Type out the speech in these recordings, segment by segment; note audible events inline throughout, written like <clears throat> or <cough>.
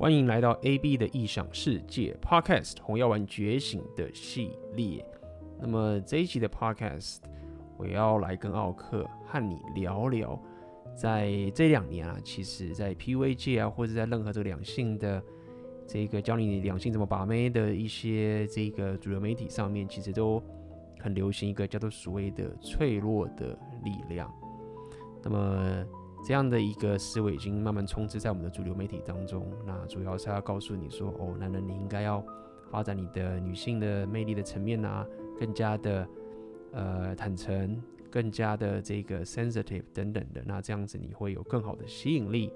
欢迎来到 AB 的异想世界 Podcast《红药丸觉醒》的系列。那么这一集的 Podcast，我要来跟奥克和你聊聊，在这两年啊，其实在 PUA 界啊，或者在任何这个两性的这个教你两性怎么把妹的一些这个主流媒体上面，其实都很流行一个叫做所谓的脆弱的力量。那么这样的一个思维已经慢慢充斥在我们的主流媒体当中。那主要是要告诉你说，哦，男人你应该要发展你的女性的魅力的层面啊，更加的呃坦诚，更加的这个 sensitive 等等的。那这样子你会有更好的吸引力。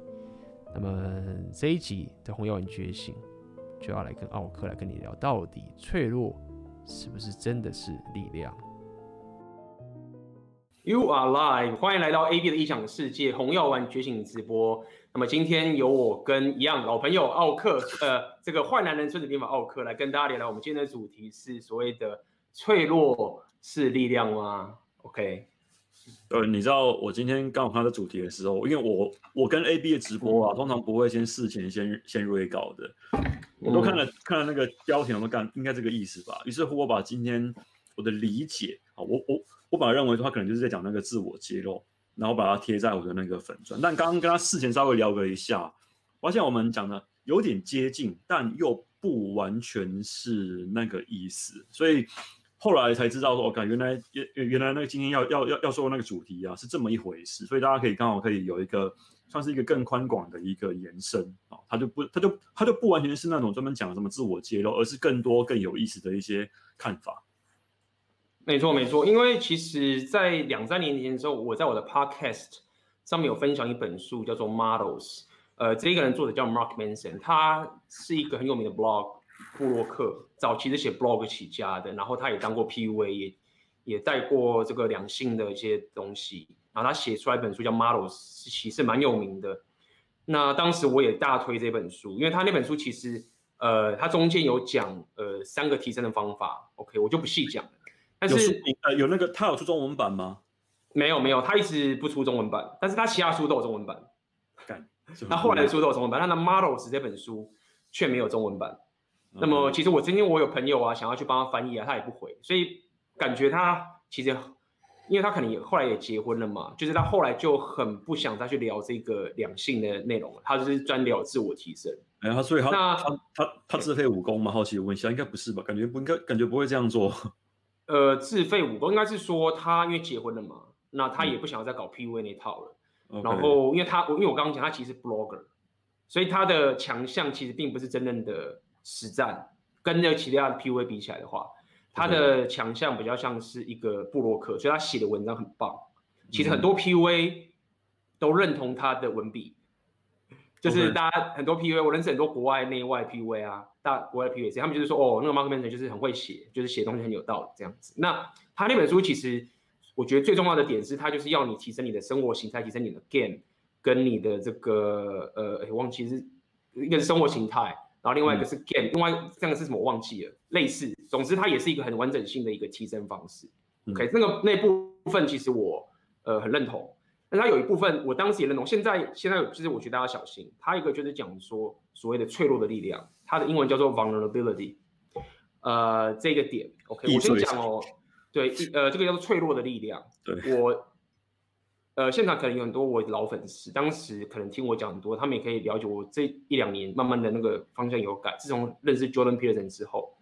那么这一集的红药丸觉醒就要来跟奥克来跟你聊，到底脆弱是不是真的是力量？You are live，欢迎来到 AB 的异想世界红药丸觉醒直播。那么今天由我跟一样老朋友奥克，呃，这个坏男人孙子兵法奥克来跟大家聊聊。我们今天的主题是所谓的脆弱是力量吗？OK，呃，你知道我今天刚好看到主题的时候，因为我我跟 AB 的直播啊，嗯、通常不会先事前先先锐稿的，我都看了、嗯、看了那个标题，我都干应该这个意思吧。于是乎，我把今天我的理解啊，我我。我本来认为他可能就是在讲那个自我揭露，然后把它贴在我的那个粉砖。但刚刚跟他事前稍微聊了一下，发现我们讲的有点接近，但又不完全是那个意思。所以后来才知道说，我感原来原原来那个今天要要要要说那个主题啊，是这么一回事。所以大家可以刚好可以有一个算是一个更宽广的一个延伸啊，他就不他就他就不完全是那种专门讲什么自我揭露，而是更多更有意思的一些看法。没错，没错，因为其实，在两三年前的时候，我在我的 podcast 上面有分享一本书，叫做《Models》。呃，这一个人作者叫 Mark Manson，他是一个很有名的 blog 布洛克，早期是写 blog 起家的，然后他也当过 PUA，也也带过这个两性的一些东西，然后他写出来一本书叫《Models》，其实蛮有名的。那当时我也大推这本书，因为他那本书其实，呃，他中间有讲呃三个提升的方法，OK，我就不细讲了。但是呃，有那个他有出中文版吗？没有没有，他一直不出中文版，但是他其他书都有中文版。他后来的书都有中文版，他的 Models 这本书却没有中文版。那么其实我今天我有朋友啊，想要去帮他翻译啊，他也不回，所以感觉他其实，因为他可能也后来也结婚了嘛，就是他后来就很不想再去聊这个两性的内容了，他就是专聊自我提升。哎，他所以他那他他他自废武功吗？好奇问一下，应该不是吧？感觉不应该，感觉不会这样做。呃，自费武功应该是说他因为结婚了嘛，那他也不想要再搞 PUA 那套了。嗯、然后，因为他，因为我刚刚讲他其实是 blogger，所以他的强项其实并不是真正的实战，跟那其他的 PUA 比起来的话，他的强项比较像是一个布洛克，所以他写的文章很棒。其实很多 PUA 都认同他的文笔。就是大家很多 PUA，我认识很多国外内外 PUA 啊，大国外 PVC，他们就是说，哦，那个 Mark Manson 就是很会写，就是写东西很有道理这样子。那他那本书其实，我觉得最重要的点是，他就是要你提升你的生活形态，提升你的 game，跟你的这个呃，忘记是一个是生活形态，然后另外一个是 game，、嗯、另外这个是什么我忘记了，类似，总之它也是一个很完整性的一个提升方式。嗯、OK，那个那部分其实我呃很认同。但他有一部分，我当时也认同。现在，现在就是我觉得大家小心。他一个就是讲说所谓的脆弱的力量，它的英文叫做 vulnerability。呃，这个点，OK，我先讲哦。对，呃，这个叫做脆弱的力量。对，我，呃，现场可能有很多我的老粉丝，当时可能听我讲很多，他们也可以了解我这一两年慢慢的那个方向有改。自从认识 Jordan Peterson 之后，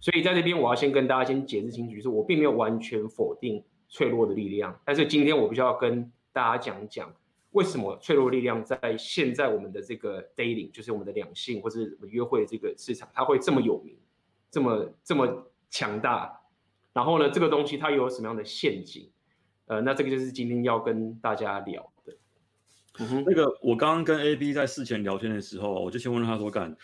所以在这边我要先跟大家先解释清楚，就是我并没有完全否定脆弱的力量，但是今天我必须要跟大家讲一讲为什么脆弱力量在现在我们的这个 dating，就是我们的两性或是约会这个市场，它会这么有名，这么这么强大。然后呢，这个东西它又有什么样的陷阱？呃，那这个就是今天要跟大家聊的。嗯哼，那个我刚刚跟 AB 在事前聊天的时候，我就先问他说：“干，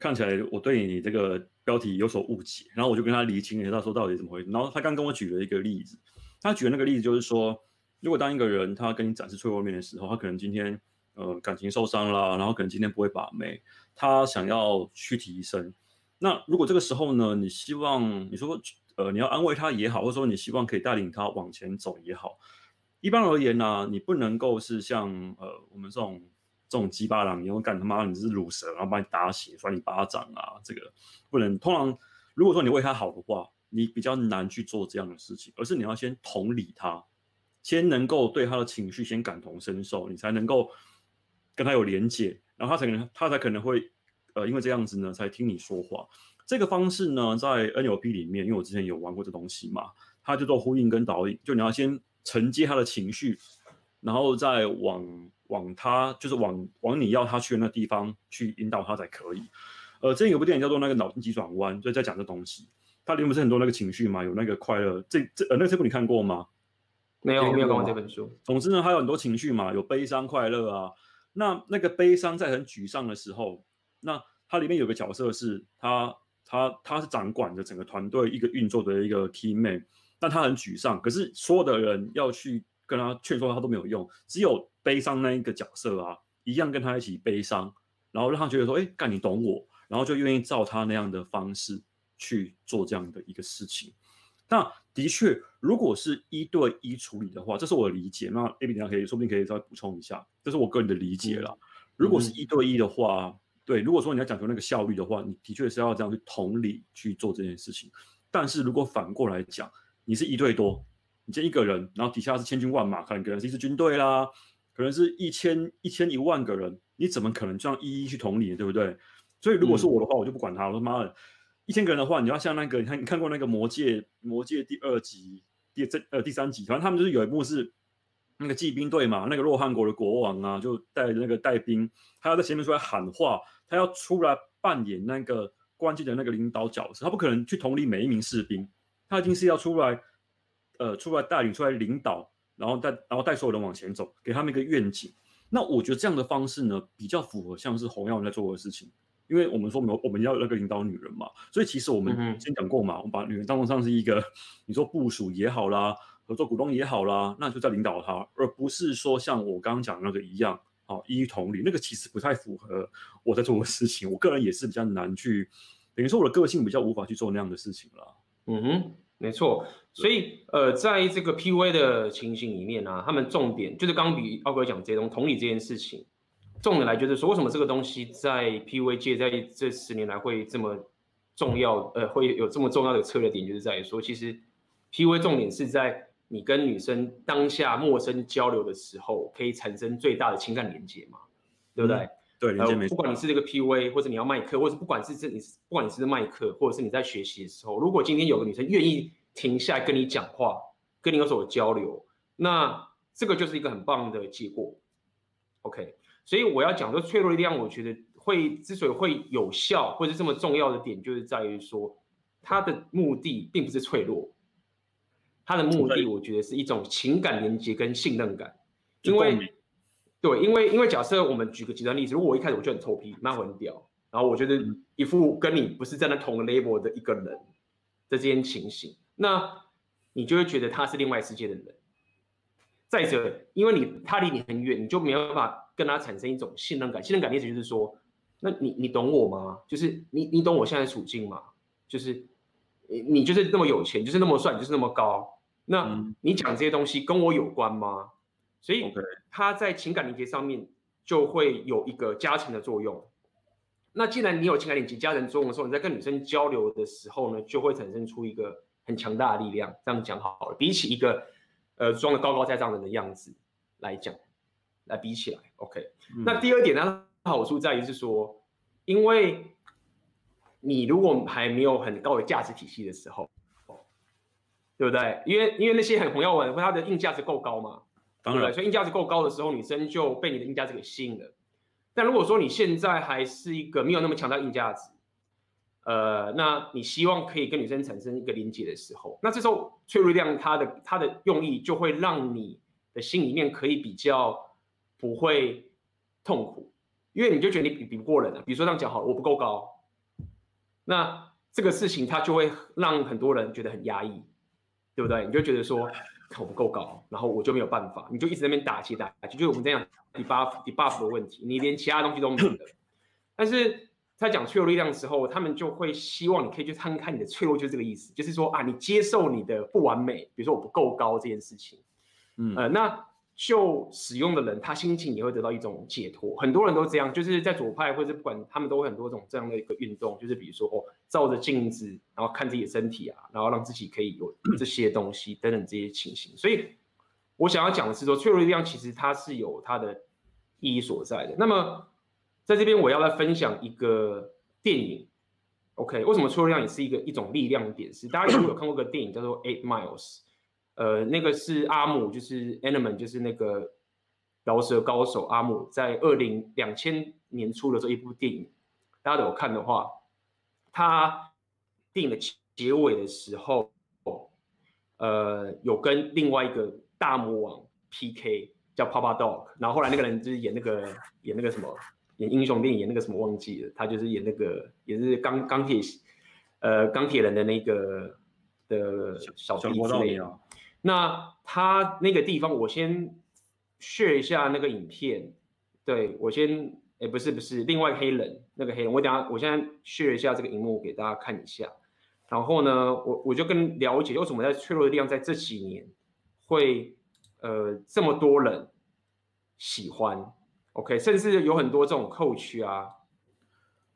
看起来我对你这个标题有所误解。”然后我就跟他厘清了，他说到底怎么回事。然后他刚跟我举了一个例子，他举的那个例子就是说。如果当一个人他跟你展示脆弱面的时候，他可能今天呃感情受伤了，然后可能今天不会把妹，他想要去提升。那如果这个时候呢，你希望你说呃你要安慰他也好，或者说你希望可以带领他往前走也好，一般而言呢、你不能够是像呃我们这种这种鸡巴狼，你会干他妈你是鲁蛇，然后把你打醒，甩你巴掌啊，这个不能。通常如果说你为他好的话，你比较难去做这样的事情，而是你要先同理他，先能够对他的情绪先感同身受，你才能够跟他有连结，然后他才可能他才可能会呃因为这样子呢才听你说话。这个方式呢，在 NLP 里面，因为我之前有玩过这东西嘛，它就做呼应跟导引，就你要先承接他的情绪，然后再往往他就是往往你要他去的那地方去引导他才可以。呃，之前有部电影叫做《那个脑筋急转弯》，就在讲这东西。它里面不是很多那个情绪嘛，有那个快乐，这这呃那这部你看过吗？没有，没有看过这本书。总之呢，他有很多情绪嘛，有悲伤、快乐啊。那那个悲伤在很沮丧的时候，那它里面有个角色是他。他他是掌管着整个团队一个运作的一个 key man，但他很沮丧，可是所有的人要去跟他劝说他都没有用，只有悲伤那一个角色啊，一样跟他一起悲伤，然后让他觉得说，哎，干你懂我，然后就愿意照他那样的方式去做这样的一个事情。那的确，如果是一对一处理的话，这是我的理解。那 AB 等下可以说不定可以稍微补充一下，这是我个人的理解啦。如果是一对一的话。嗯对，如果说你要讲究那个效率的话，你的确是要这样去同理去做这件事情。但是如果反过来讲，你是一对多，你见一个人，然后底下是千军万马，可能可能是一支军队啦，可能是一千一千一万个人，你怎么可能这样一一去同理，对不对？所以如果是我的话，我就不管他，我说妈的，一千个人的话，你要像那个，你看你看过那个魔戒《魔戒》《魔戒》第二集、第这呃第三集，反正他们就是有一幕是。那个骑兵队嘛，那个洛汗国的国王啊，就带着那个带兵，他要在前面出来喊话，他要出来扮演那个关键的那个领导角色，他不可能去统领每一名士兵，他一定是要出来，呃，出来带领、出来领导，然后带然后带所有人往前走，给他们一个愿景。那我觉得这样的方式呢，比较符合像是洪耀文在做的事情，因为我们说我们我们要那个领导女人嘛，所以其实我们先讲过嘛，我们把女人当做像是一个，你说部署也好啦。合作股东也好啦，那就在领导她，而不是说像我刚刚讲的那个一样，好一一同理，那个其实不太符合我在做的事情。我个人也是比较难去，等于说我的个性比较无法去做那样的事情了。嗯哼，没错。所以呃，在这个 PUA 的情形里面呢、啊，他们重点就是刚刚比奥哥讲这种同理这件事情，重点来就是说，为什么这个东西在 PUA 界在这十年来会这么重要？呃，会有这么重要的策略点，就是在于说，其实 PUA 重点是在。你跟女生当下陌生交流的时候，可以产生最大的情感连接嘛？对不对？嗯、对，连接没错。不管你是这个 PUA，或者你要卖课，或者不管是这你，不管你是卖课，或者是你在学习的时候，如果今天有个女生愿意停下来跟你讲话，跟你有所交流，那这个就是一个很棒的结果。OK，所以我要讲说脆弱力量，我觉得会之所以会有效，或者这么重要的点，就是在于说它的目的并不是脆弱。他的目的，我觉得是一种情感连接跟信任感，因为，对，因为因为假设我们举个极端例子，如果我一开始我就很臭屁，那我很屌，然后我觉得一副跟你不是站在同个 level 的一个人的这件情形，那你就会觉得他是另外世界的人。再者，因为你他离你很远，你就没有办法跟他产生一种信任感。信任感的意思就是说，那你你懂我吗？就是你你懂我现在的处境吗？就是你你就是那么有钱，就是那么帅，就是那么高。那你讲这些东西跟我有关吗？所以他在情感连接上面就会有一个加成的作用。那既然你有情感连接加成作用的时候，你在跟女生交流的时候呢，就会产生出一个很强大的力量。这样讲好了，比起一个呃装的高高在上人的样子来讲，来比起来，OK。那第二点呢，好处在于是说，因为你如果还没有很高的价值体系的时候。对不对？因为因为那些很红耀文，他的硬价值够高嘛，当然，对，所以硬价值够高的时候，女生就被你的硬价值给吸引了。但如果说你现在还是一个没有那么强大硬价值，呃，那你希望可以跟女生产生一个连接的时候，那这时候脆弱力量它的它的用意就会让你的心里面可以比较不会痛苦，因为你就觉得你比比不过人了。比如说这样讲好了，我不够高，那这个事情它就会让很多人觉得很压抑。对不对？你就觉得说我不够高，然后我就没有办法，你就一直在那边打击打击，就是我们这样 debuff debuff 的问题，你连其他东西都没有。但是在讲脆弱力量的时候，他们就会希望你可以去摊开你的脆弱，就是这个意思，就是说啊，你接受你的不完美，比如说我不够高这件事情，嗯呃，那就使用的人，他心情也会得到一种解脱。很多人都这样，就是在左派或者不管他们都会很多种这样的一个运动，就是比如说哦，照着镜子，然后看自己的身体啊，然后让自己可以有 <clears throat> 这些东西等等这些情形。所以，我想要讲的是说，脆弱力量其实它是有它的意义所在的。那么，在这边我要来分享一个电影。OK，为什么脆弱力量也是一个一种力量点？是大家有没有看过个电影叫做《Eight Miles》？呃，那个是阿姆，就是 Animan，就是那个饶舌高手阿姆，在二零两千年出的这一部电影，大家都有看的话，他电影的结尾的时候，呃，有跟另外一个大魔王 PK，叫 Papa Dog，然后后来那个人就是演那个演那个什么，演英雄电影演那个什么忘记了，他就是演那个也是钢钢铁，呃，钢铁人的那个的小弟之类的。那他那个地方，我先 share 一下那个影片。对，我先，哎，不是不是，另外黑人那个黑人，我等下我现在 share 一下这个荧幕给大家看一下。然后呢，我我就更了解为什么在脆弱的力量在这几年会呃这么多人喜欢。OK，甚至有很多这种 coach 啊。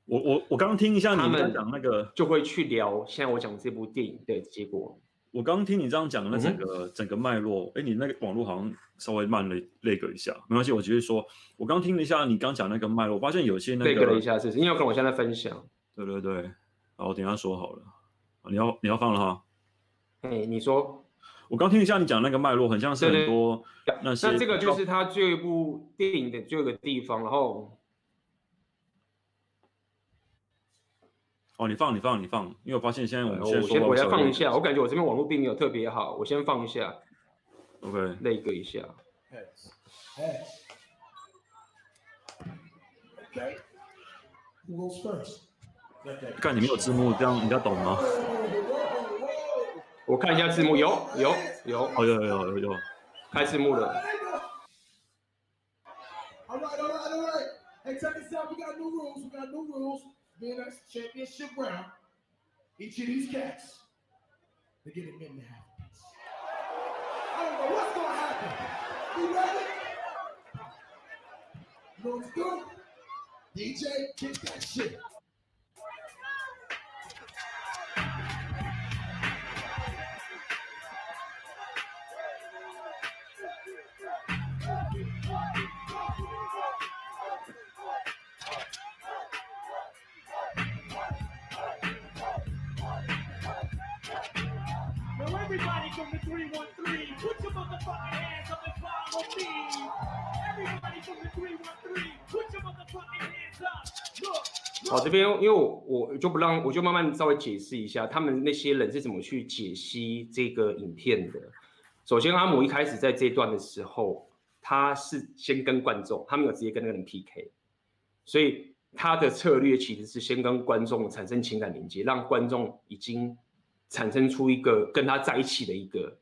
我我我刚刚听一下你们讲那个，就会去聊现在我讲这部电影的结果。我刚刚听你这样讲的那整个、嗯、整个脉络，哎，你那个网络好像稍微慢了那个一下，没关系，我继续说。我刚听了一下你刚讲那个脉络，我发现有些那个了一下，是因为我跟我现在分享。对对对，好，我等一下说好了。你要你要放了哈。哎，你说。我刚听一下你讲那个脉络，很像是很多那些。那这个就是他最后一部电影的最后一个地方，然后。哦，你放，你放，你放，因为我发现现在我们我先我要放一下，我感觉我这边网络并没有特别好，我先放一下，OK，那个一下。看你没有字幕，这样人家懂吗？我看一下字幕，有有有，哦有有有有有，开字幕了。Venus championship round. Each of these cats, they get a minute and a half piece. I don't know what's gonna happen. You ready? You know what's good? DJ, kick that shit. 好，这边因为我我就不让，我就慢慢稍微解释一下，他们那些人是怎么去解析这个影片的。首先，阿姆一开始在这段的时候，他是先跟观众，他没有直接跟那个人 PK，所以他的策略其实是先跟观众产生情感连接，让观众已经产生出一个跟他在一起的一个。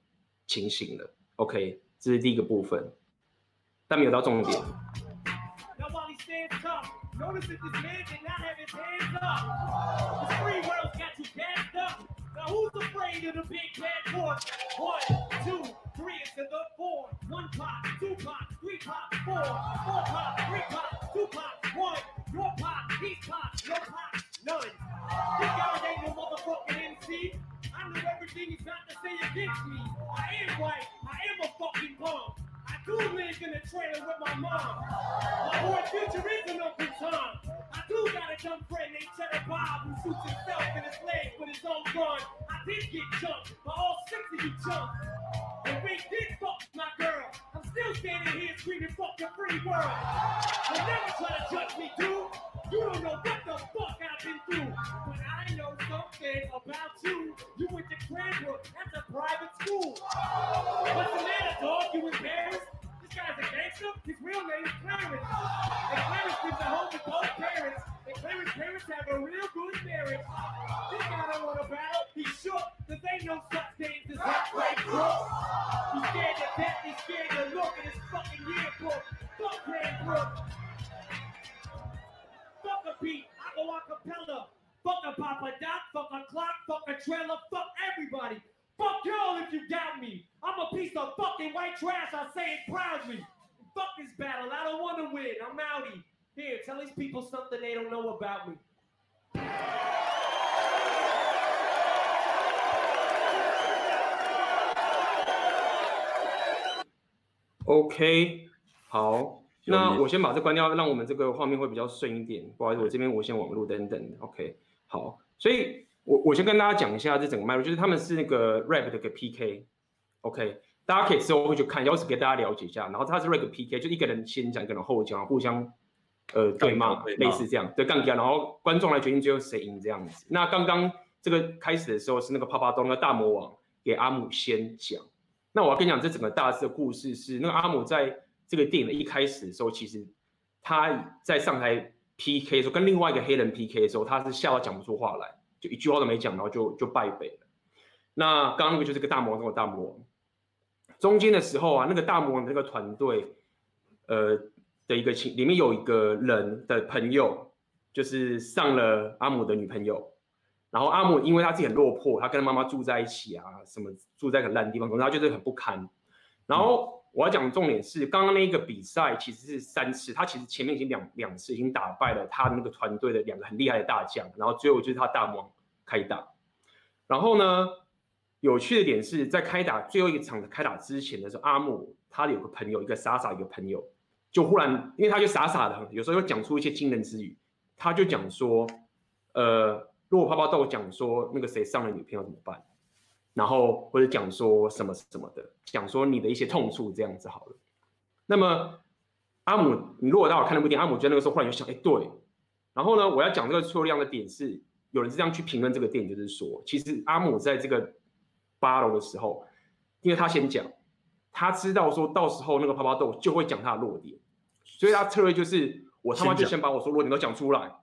清醒了，OK，这是第一个部分，但没有到重点。I know everything he's got to say against me. I am white. I am a fucking punk. I do live in a trailer with my mom. My boy Future is an Uncle Tom. I do got a dumb friend named Cheddar Bob who shoots himself in his leg with his own gun. I did get jumped by all six of you chumps. And Rick did fuck my girl. I'm still standing here screaming fuck the free world. You'll never try to judge me, dude. You don't know what the fuck I've been through. But I know something about you. You went to Cranbrook. That's a private school. What's the matter, dog? You embarrassed? This guy's a gangster? His real name is Clarence. And Clarence lives at home with both parents. And Clarence parents have a real good marriage. This guy don't want to battle. He's shook. Cause ain't no such thing as halfway crook. Fuck a Papa Doc. Fuck a clock. Fuck a trailer. Fuck everybody. Fuck y'all if you doubt me. I'm a piece of fucking white trash. I say it proudly. Fuck this battle. I don't want to win. I'm outie. Here, tell these people something they don't know about me. OK，好，那我先把这关掉，让我们这个画面会比较顺一点。不好意思，我这边无线网络等等。OK， 好，所以我我先跟大家讲一下这整个脉络，就是他们是那个 rap 的一个 PK。OK，大家可以之后会去看，要是给大家了解一下。然后他是 rap PK，就一个人先讲，一个人后讲，互相呃对骂，类似这样对杠杆，然后观众来决定最后谁赢这样子。那刚刚这个开始的时候是那个帕帕东那个大魔王给阿姆先讲。那我要跟你讲，这整个大致的故事是，那个阿姆在这个电影的一开始的时候，其实他在上台 PK 的时候，跟另外一个黑人 PK 的时候，他是笑到讲不出话来，就一句话都没讲，然后就就败北了。那刚刚那个就是个大魔王，那个大魔王。中间的时候啊，那个大魔王的那个团队，呃的一个情，里面有一个人的朋友，就是上了阿姆的女朋友。然后阿姆因为他自己很落魄，他跟他妈妈住在一起啊，什么住在很烂的地方，可是他就是很不堪。然后我要讲的重点是，刚刚那个比赛其实是三次，他其实前面已经两两次已经打败了他那个团队的两个很厉害的大将，然后最后就是他大魔王开打。然后呢，有趣的点是在开打最后一场的开打之前的时候，阿姆他有个朋友，一个傻傻一个朋友，就忽然因为他就傻傻的，有时候会讲出一些惊人之语，他就讲说，呃。如果泡泡豆讲说那个谁上了女朋友怎么办？然后或者讲说什么什么的，讲说你的一些痛处这样子好了。那么阿姆，你如果待会看那部电影，阿姆就那个时候忽然就想，哎，对。然后呢，我要讲这个错量的点是，有人是这样去评论这个电影，就是说，其实阿姆在这个八楼的时候，因为他先讲，他知道说到时候那个泡泡豆就会讲他的弱点，所以他策略就是我他妈就先把我说弱点都讲出来。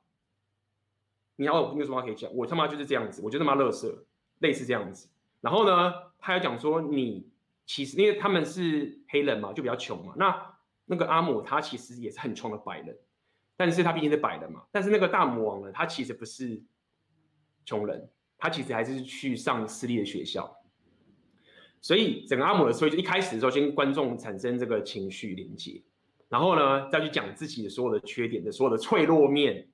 你要你有什么话可以讲？我他妈就是这样子，我就他妈乐色，类似这样子。然后呢，他要讲说你其实因为他们是黑人嘛，就比较穷嘛。那那个阿姆他其实也是很穷的白人，但是他毕竟是白人嘛。但是那个大魔王呢，他其实不是穷人，他其实还是去上私立的学校。所以整个阿姆的所以就一开始的时候，先跟观众产生这个情绪连接，然后呢再去讲自己的所有的缺点的所有的脆弱面。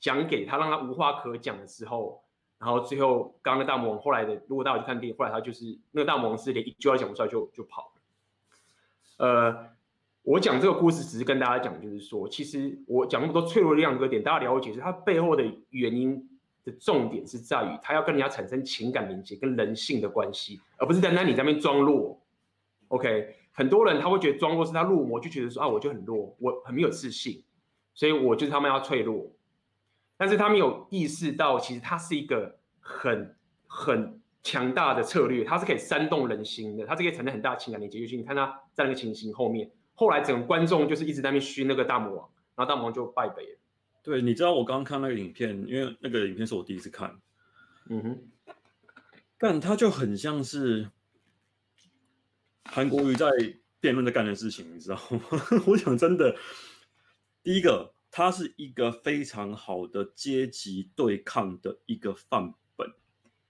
讲给他，让他无话可讲的时候，然后最后刚刚的大魔王后来的，如果大家去看电影，后来他就是那个大魔王是连一句话讲不出来就就跑了。呃，我讲这个故事只是跟大家讲，就是说，其实我讲那么多脆弱的两个点，大家了解是它背后的原因的重点是在于，他要跟人家产生情感连接跟人性的关系，而不是单单你在那边装弱。OK，很多人他会觉得装弱是他入魔，就觉得说啊，我就很弱，我很没有自信，所以我就是他们要脆弱。但是他没有意识到，其实他是一个很很强大的策略，他是可以煽动人心的，他是可以产生很大的情感连接。尤其你看他在那个情形后面，后来整个观众就是一直在那边嘘那个大魔王，然后大魔王就败北了。对，你知道我刚刚看那个影片，因为那个影片是我第一次看，嗯哼，但他就很像是韩国瑜在辩论在干的事情，你知道吗？<laughs> 我想真的，第一个。它是一个非常好的阶级对抗的一个范本，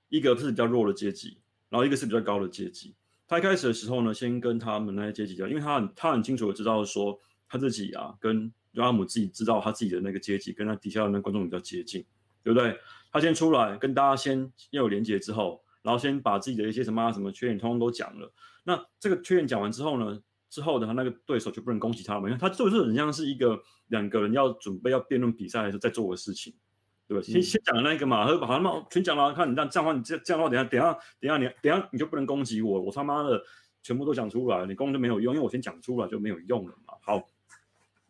一个是比较弱的阶级，然后一个是比较高的阶级。他一开始的时候呢，先跟他们那些阶级讲，因为他很他很清楚的知道说他自己啊，跟阿姆自己知道他自己的那个阶级跟他底下的那观众比较接近，对不对？他先出来跟大家先要有连接之后，然后先把自己的一些什么什么缺点通通都讲了。那这个缺点讲完之后呢？之后的他那个对手就不能攻击他了嘛，因为他做的是很像是一个两个人要准备要辩论比赛的时候在做的事情，对吧？嗯、先先讲的那个嘛，他说好，那全讲了，看你这样这样的话，你这这样的话，等下等下等下你等下你就不能攻击我，我他妈的全部都讲出来，你攻就没有用，因为我先讲出来就没有用了嘛。好，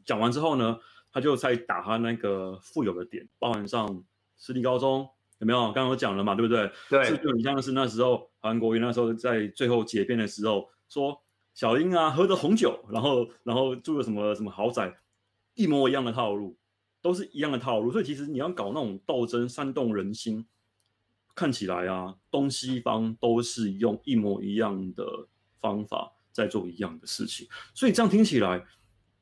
讲完之后呢，他就在打他那个富有的点，包含上私立高中有没有？刚刚我讲了嘛，对不对？对，就很像是那时候韩国瑜那时候在最后结辩的时候说。小英啊，喝着红酒，然后然后住了什么什么豪宅，一模一样的套路，都是一样的套路。所以其实你要搞那种斗争、煽动人心，看起来啊，东西方都是用一模一样的方法在做一样的事情。所以这样听起来，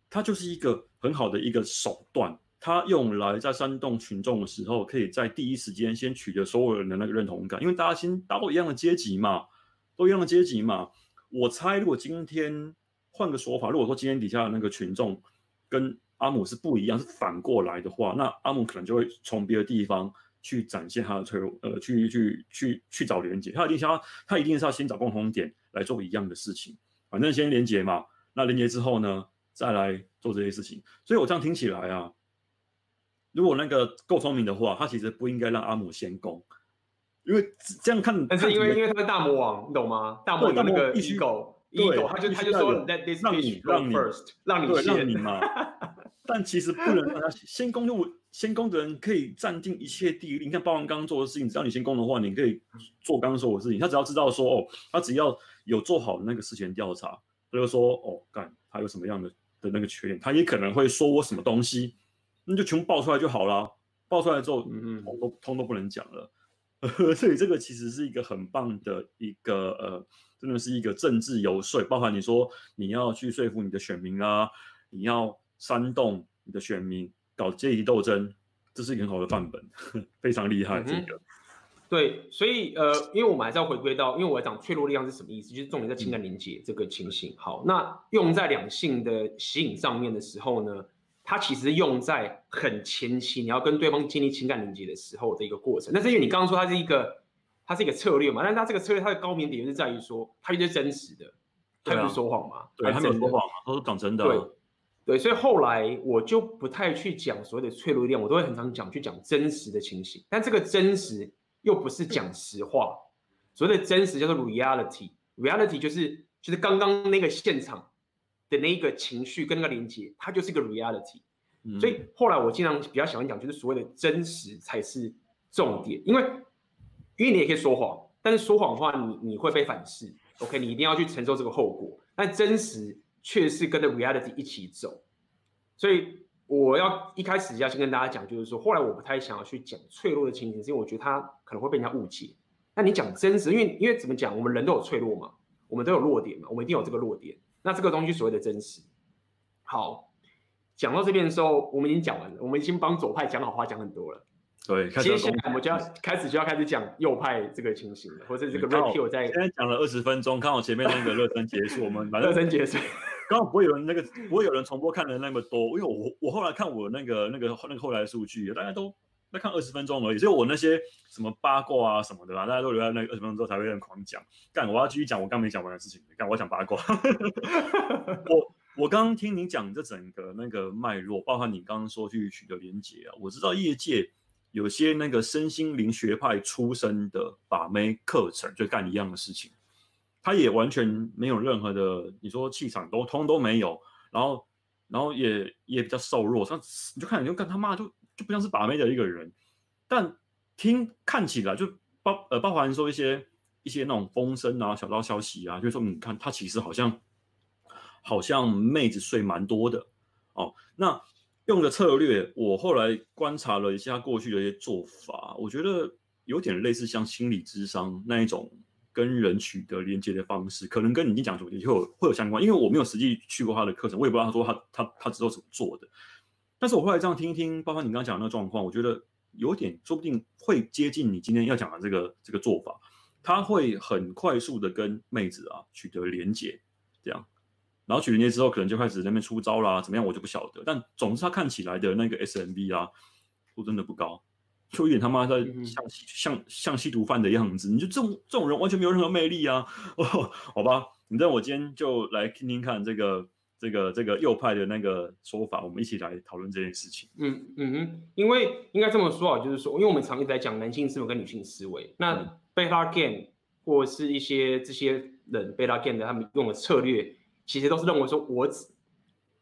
它就是一个很好的一个手段。它用来在煽动群众的时候，可以在第一时间先取得所有人的那个认同感，因为大家先达到一样的阶级嘛。都一样的阶级嘛。我猜，如果今天换个说法，如果说今天底下的那个群众跟阿姆是不一样，是反过来的话，那阿姆可能就会从别的地方去展现他的脆弱，呃，去去去去找连接。他一定想要，他一定是要先找共同点来做一样的事情。反正先连接嘛，那连接之后呢，再来做这些事情。所以我这样听起来啊，如果那个够聪明的话，他其实不应该让阿姆先攻。因为这样看，但是因为因为他是大魔王，你懂吗？大魔王那个 ego，ego，他就他就说 let this fish go first，让你让你嘛。<laughs> 但其实不能让他先攻，因为先攻的人可以占尽一切地利。你看，包王刚刚做的事情，只要你先攻的话，你可以做刚刚说的事情。他只要知道说，哦，他只要有做好那个事前调查，他就说，哦，干他有什么样的的那个缺点，他也可能会说我什么东西，那就全部爆出来就好了。爆出来之后，嗯，通都通都不能讲了。<laughs> 所以这个其实是一个很棒的一个呃，真的是一个政治游说，包含你说你要去说服你的选民啊，你要煽动你的选民搞阶级斗争，这是一个很好的范本，<laughs> 非常厉害。这个、嗯、对，所以呃，因为我们还是要回归到，因为我要讲脆弱力量是什么意思，就是重点在情感连结这个情形。好，那用在两性的吸引上面的时候呢？它其实用在很前期，你要跟对方建立情感连接的时候的一个过程。那是因为你刚刚说它是一个，它是一个策略嘛？但是它这个策略它的高明点就是在于说，它就是真实的，它不是说谎嘛？对，他没有说谎嘛，都是讲真的。对，对，所以后来我就不太去讲所谓的脆弱力量，我都会很常讲去讲真实的情形。但这个真实又不是讲实话，所谓的真实叫做 reality，reality 就是就是刚刚那个现场。的那一个情绪跟那个连接，它就是一个 reality，嗯。所以后来我经常比较喜欢讲，就是所谓的真实才是重点。因为，因为你也可以说谎，但是说谎的话你，你你会被反噬。OK，你一定要去承受这个后果。但真实却是跟着 reality 一起走。所以我要一开始要先跟大家讲，就是说，后来我不太想要去讲脆弱的情形，是因为我觉得它可能会被人家误解。那你讲真实，因为因为怎么讲，我们人都有脆弱嘛，我们都有弱点嘛，我们一定有这个弱点。那这个东西所谓的真实，好，讲到这边的时候，我们已经讲完了，我们已经帮左派讲好话讲很多了。对，接下来我们就要开始就要开始讲右派这个情形了，或者这个 Red Pill 在。现在讲了二十分钟，刚好前面那个热身结束，我们热身结束，<laughs> 刚好不会有人那个不会有人重播看的那么多，因为我我后来看我那个那个那个后来的数据，大家都。那看二十分钟而已，所以我那些什么八卦啊什么的啦，大家都留在那二十分钟之后才会很狂讲。干，我要继续讲我刚没讲完的事情。干，我讲八卦。<laughs> 我我刚刚听你讲这整个那个脉络，包含你刚刚说去取得连结啊，我知道业界有些那个身心灵学派出身的把妹课程，就干一样的事情，他也完全没有任何的，你说气场都通都没有，然后然后也也比较瘦弱，像你就看你就干他妈就。就不像是把妹的一个人，但听看起来就包呃包含说一些一些那种风声啊、小道消息啊，就是说你看他其实好像好像妹子睡蛮多的哦。那用的策略，我后来观察了一下过去的一些做法，我觉得有点类似像心理智商那一种跟人取得连接的方式，可能跟你讲主题会有会有相关，因为我没有实际去过他的课程，我也不知道他说他他他之后怎么做的。但是我后来这样听一听，包括你刚刚讲的那个状况，我觉得有点说不定会接近你今天要讲的这个这个做法，他会很快速的跟妹子啊取得连结，这样，然后取得连结之后，可能就开始在那边出招啦，怎么样我就不晓得。但总之他看起来的那个 SMB 啊，都真的不高，就有点他妈在像像像吸毒犯的样子。你就这种这种人完全没有任何魅力啊！<laughs> 哦，好吧，你知道我今天就来听听看这个。这个这个右派的那个说法，我们一起来讨论这件事情。嗯嗯哼，因为应该这么说啊，就是说，因为我们常一直在讲男性思维跟女性思维，那 Beta Game 或是一些这些人 Beta Game 的他们用的策略，其实都是认为说我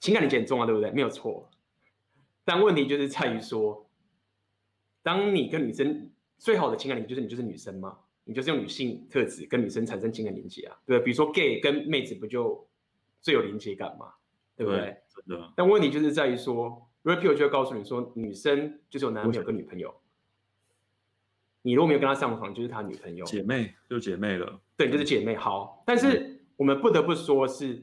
情感连结很重要，对不对？没有错。但问题就是在于说，当你跟女生最好的情感连结就是你就是女生嘛，你就是用女性特质跟女生产生情感连接啊，对，比如说 Gay 跟妹子不就？最有连接感嘛，对不对？真的。但问题就是在于说 Pill 就会告诉你说，女生就是有男朋友跟女朋友，你如果没有跟她上床，就是他女朋友。姐妹就姐妹了，对，就是姐妹。好，但是我们不得不说是，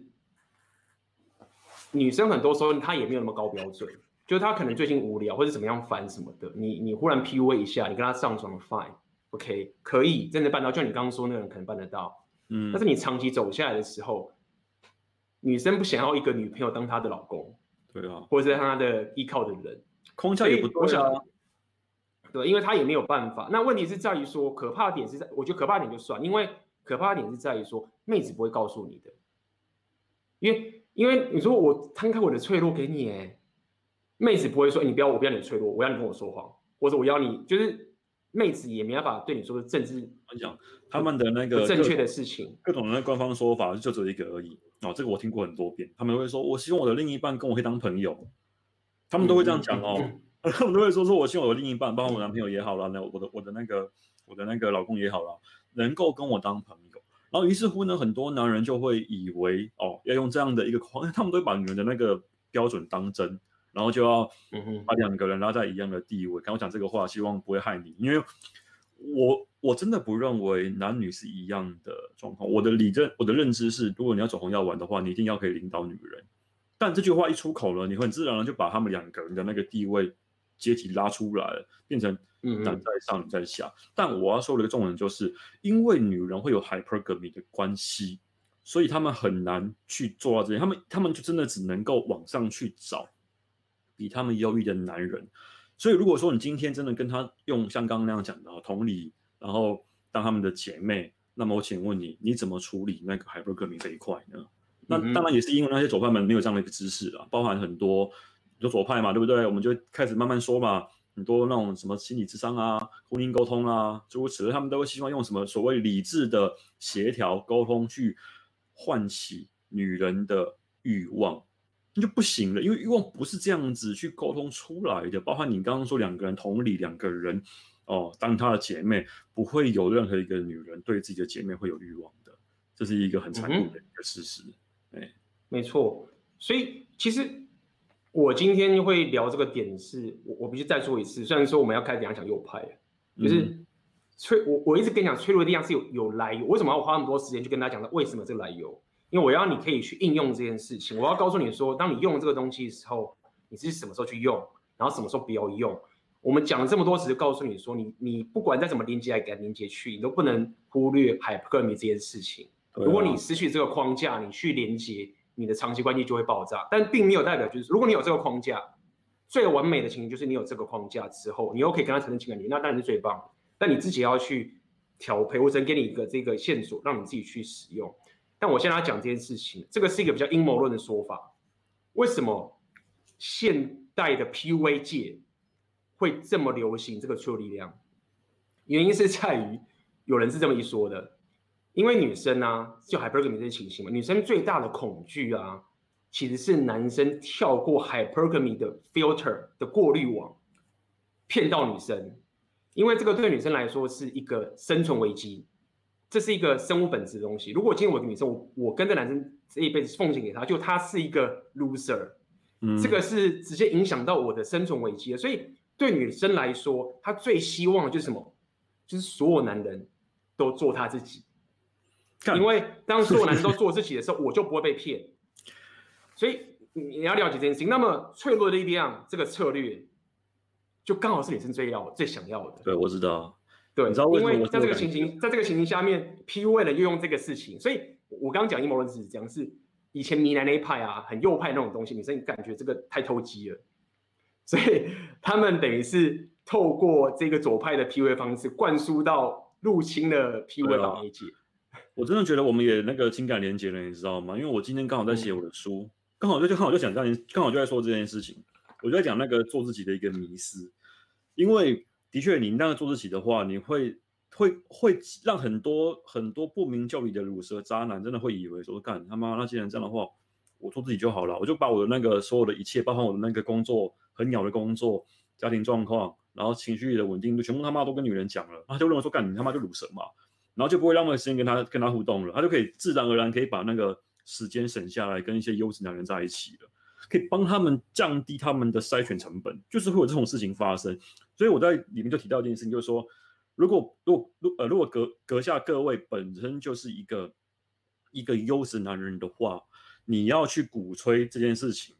女生很多时候她也没有那么高标准，就是她可能最近无聊或者怎么样烦什么的，你你忽然 PUA 一下，你跟她上床，Fine，OK，可以，真的办到，就你刚刚说那个人可能办得到。嗯，但是你长期走下来的时候，女生不想要一个女朋友当她的老公，对啊，或者是她的依靠的人，空降也不多啊。对，因为他也没有办法。那问题是在于说，可怕的点是在，我觉得可怕点就算，因为可怕的点是在于说，妹子不会告诉你的，因为因为你说我摊开我的脆弱给你，哎，妹子不会说，你不要我不要你的脆弱，我要你跟我说谎，或者我要你，就是妹子也没办法对你说的政治，我讲他们的那个正确的事情，各种的官方说法就只有一个而已。哦，这个我听过很多遍，他们会说，我希望我的另一半跟我可以当朋友，他们都会这样讲哦。嗯嗯 <laughs> 他们都会说说，我希望我的另一半，包括我男朋友也好了，那我的我的那个我的那个老公也好了，能够跟我当朋友。然后于是乎呢，很多男人就会以为哦，要用这样的一个框，<laughs> 他们都会把女人的那个标准当真，然后就要把两个人拉在一样的地位。刚我讲这个话，希望不会害你，因为我我真的不认为男女是一样的状况。我的理认我的认知是，如果你要走红药丸的话，你一定要可以领导女人。但这句话一出口了，你会很自然的就把他们两个人的那个地位。阶级拉出来了，变成男在上，女在下。嗯、但我要说的一个重点就是，因为女人会有 hypergamy 的关系，所以他们很难去做到这些。他们他们就真的只能够往上去找比他们优异的男人。所以如果说你今天真的跟他用像刚刚那样讲的同理，然后当他们的姐妹，那么我请问你，你怎么处理那个 hypergamy 这一块呢？那当然也是因为那些左派们没有这样的一个知识啊，包含很多。有左派嘛，对不对？我们就开始慢慢说嘛，很多那种什么心理智商啊、婚姻沟通啊，诸如此类，他们都会希望用什么所谓理智的协调沟通去唤起女人的欲望，那就不行了，因为欲望不是这样子去沟通出来的。包括你刚刚说两个人同理，两个人哦，当她的姐妹，不会有任何一个女人对自己的姐妹会有欲望的，这是一个很残酷的一个事实。哎、嗯，没错，所以其实。我今天会聊这个点是，我我必须再说一次，虽然说我们要开始讲讲右派，就是脆我我一直跟你讲脆弱的力量是有有来由，为什么要花那么多时间去跟大家讲为什么这个来由？因为我要你可以去应用这件事情，我要告诉你说，当你用这个东西的时候，你是什么时候去用，然后什么时候不要用。我们讲了这么多，只是告诉你说，你你不管再怎么连接来给连接去，你都不能忽略 hypergamy 这件事情。如果你失去这个框架，你去连接。你的长期关系就会爆炸，但并没有代表就是，如果你有这个框架，最完美的情形就是你有这个框架之后，你又可以跟他产生情感连，那当然是最棒。但你自己要去调配，我只能给你一个这个线索，让你自己去使用。但我现在要讲这件事情，这个是一个比较阴谋论的说法。为什么现代的 PUA 界会这么流行这个脆弱力量？原因是在于有人是这么一说的。因为女生啊，就 hypergamy 这些情形嘛，女生最大的恐惧啊，其实是男生跳过 hypergamy 的 filter 的过滤网，骗到女生。因为这个对女生来说是一个生存危机，这是一个生物本质的东西。如果今天我的女生，我我跟这男生这一辈子奉献给他，就他是一个 loser，嗯，这个是直接影响到我的生存危机的。所以对女生来说，她最希望的就是什么？就是所有男人都做他自己。因为当所有男人都做自己的时候，我就不会被骗。所以你要了解这件事情。那么脆弱的力量这个策略，就刚好是女生最要、最想要的。对，我知道。对，你知道为什么？因为在这个情形，在这个情形下面，PUA 的又用这个事情。所以我刚刚讲阴谋论是讲是以前迷南那一派啊，很右派那种东西，女生感觉这个太投机了，所以他们等于是透过这个左派的 PUA 方式，灌输到入侵了 PUA 行业界。我真的觉得我们也那个情感连接了，你知道吗？因为我今天刚好在写我的书，刚好就就刚好就讲这样，刚好就在说这件事情。我就在讲那个做自己的一个迷失，因为的确你那个做自己的话，你会会会让很多很多不明就里的乳蛇渣男真的会以为说，干他妈那既然这样的话，我做自己就好了，我就把我的那个所有的一切，包括我的那个工作很鸟的工作、家庭状况，然后情绪的稳定度，全部他妈都跟女人讲了，他就认为说，干你他妈就乳蛇嘛。然后就不会浪费时间跟他跟他互动了，他就可以自然而然可以把那个时间省下来，跟一些优质男人在一起了，可以帮他们降低他们的筛选成本，就是会有这种事情发生。所以我在里面就提到一件事情，就是说，如果如果如呃如果阁阁下各位本身就是一个一个优质男人的话，你要去鼓吹这件事情，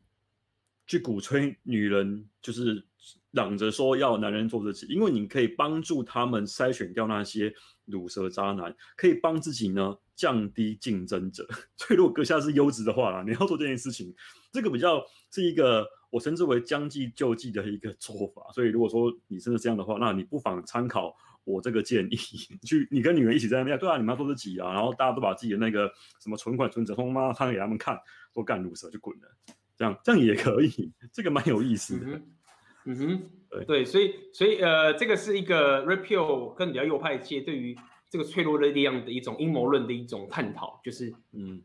去鼓吹女人就是嚷着说要男人做自己，因为你可以帮助他们筛选掉那些乳蛇渣男，可以帮自己呢降低竞争者。<laughs> 所以如果阁下是优质的话啦，你要做这件事情，这个比较是一个我称之为将计就计的一个做法。所以如果说你真的这样的话，那你不妨参考我这个建议，去你跟女人一起在那边，对啊，你们要做自己啊，然后大家都把自己的那个什么存款存折通通摊给他们看，都干鲁蛇就滚了，这样这样也可以，这个蛮有意思的。嗯嗯哼，对对，所以所以呃，这个是一个 Red Pill 跟比较右派界对于这个脆弱的力量的一种阴谋论的一种探讨，就是嗯，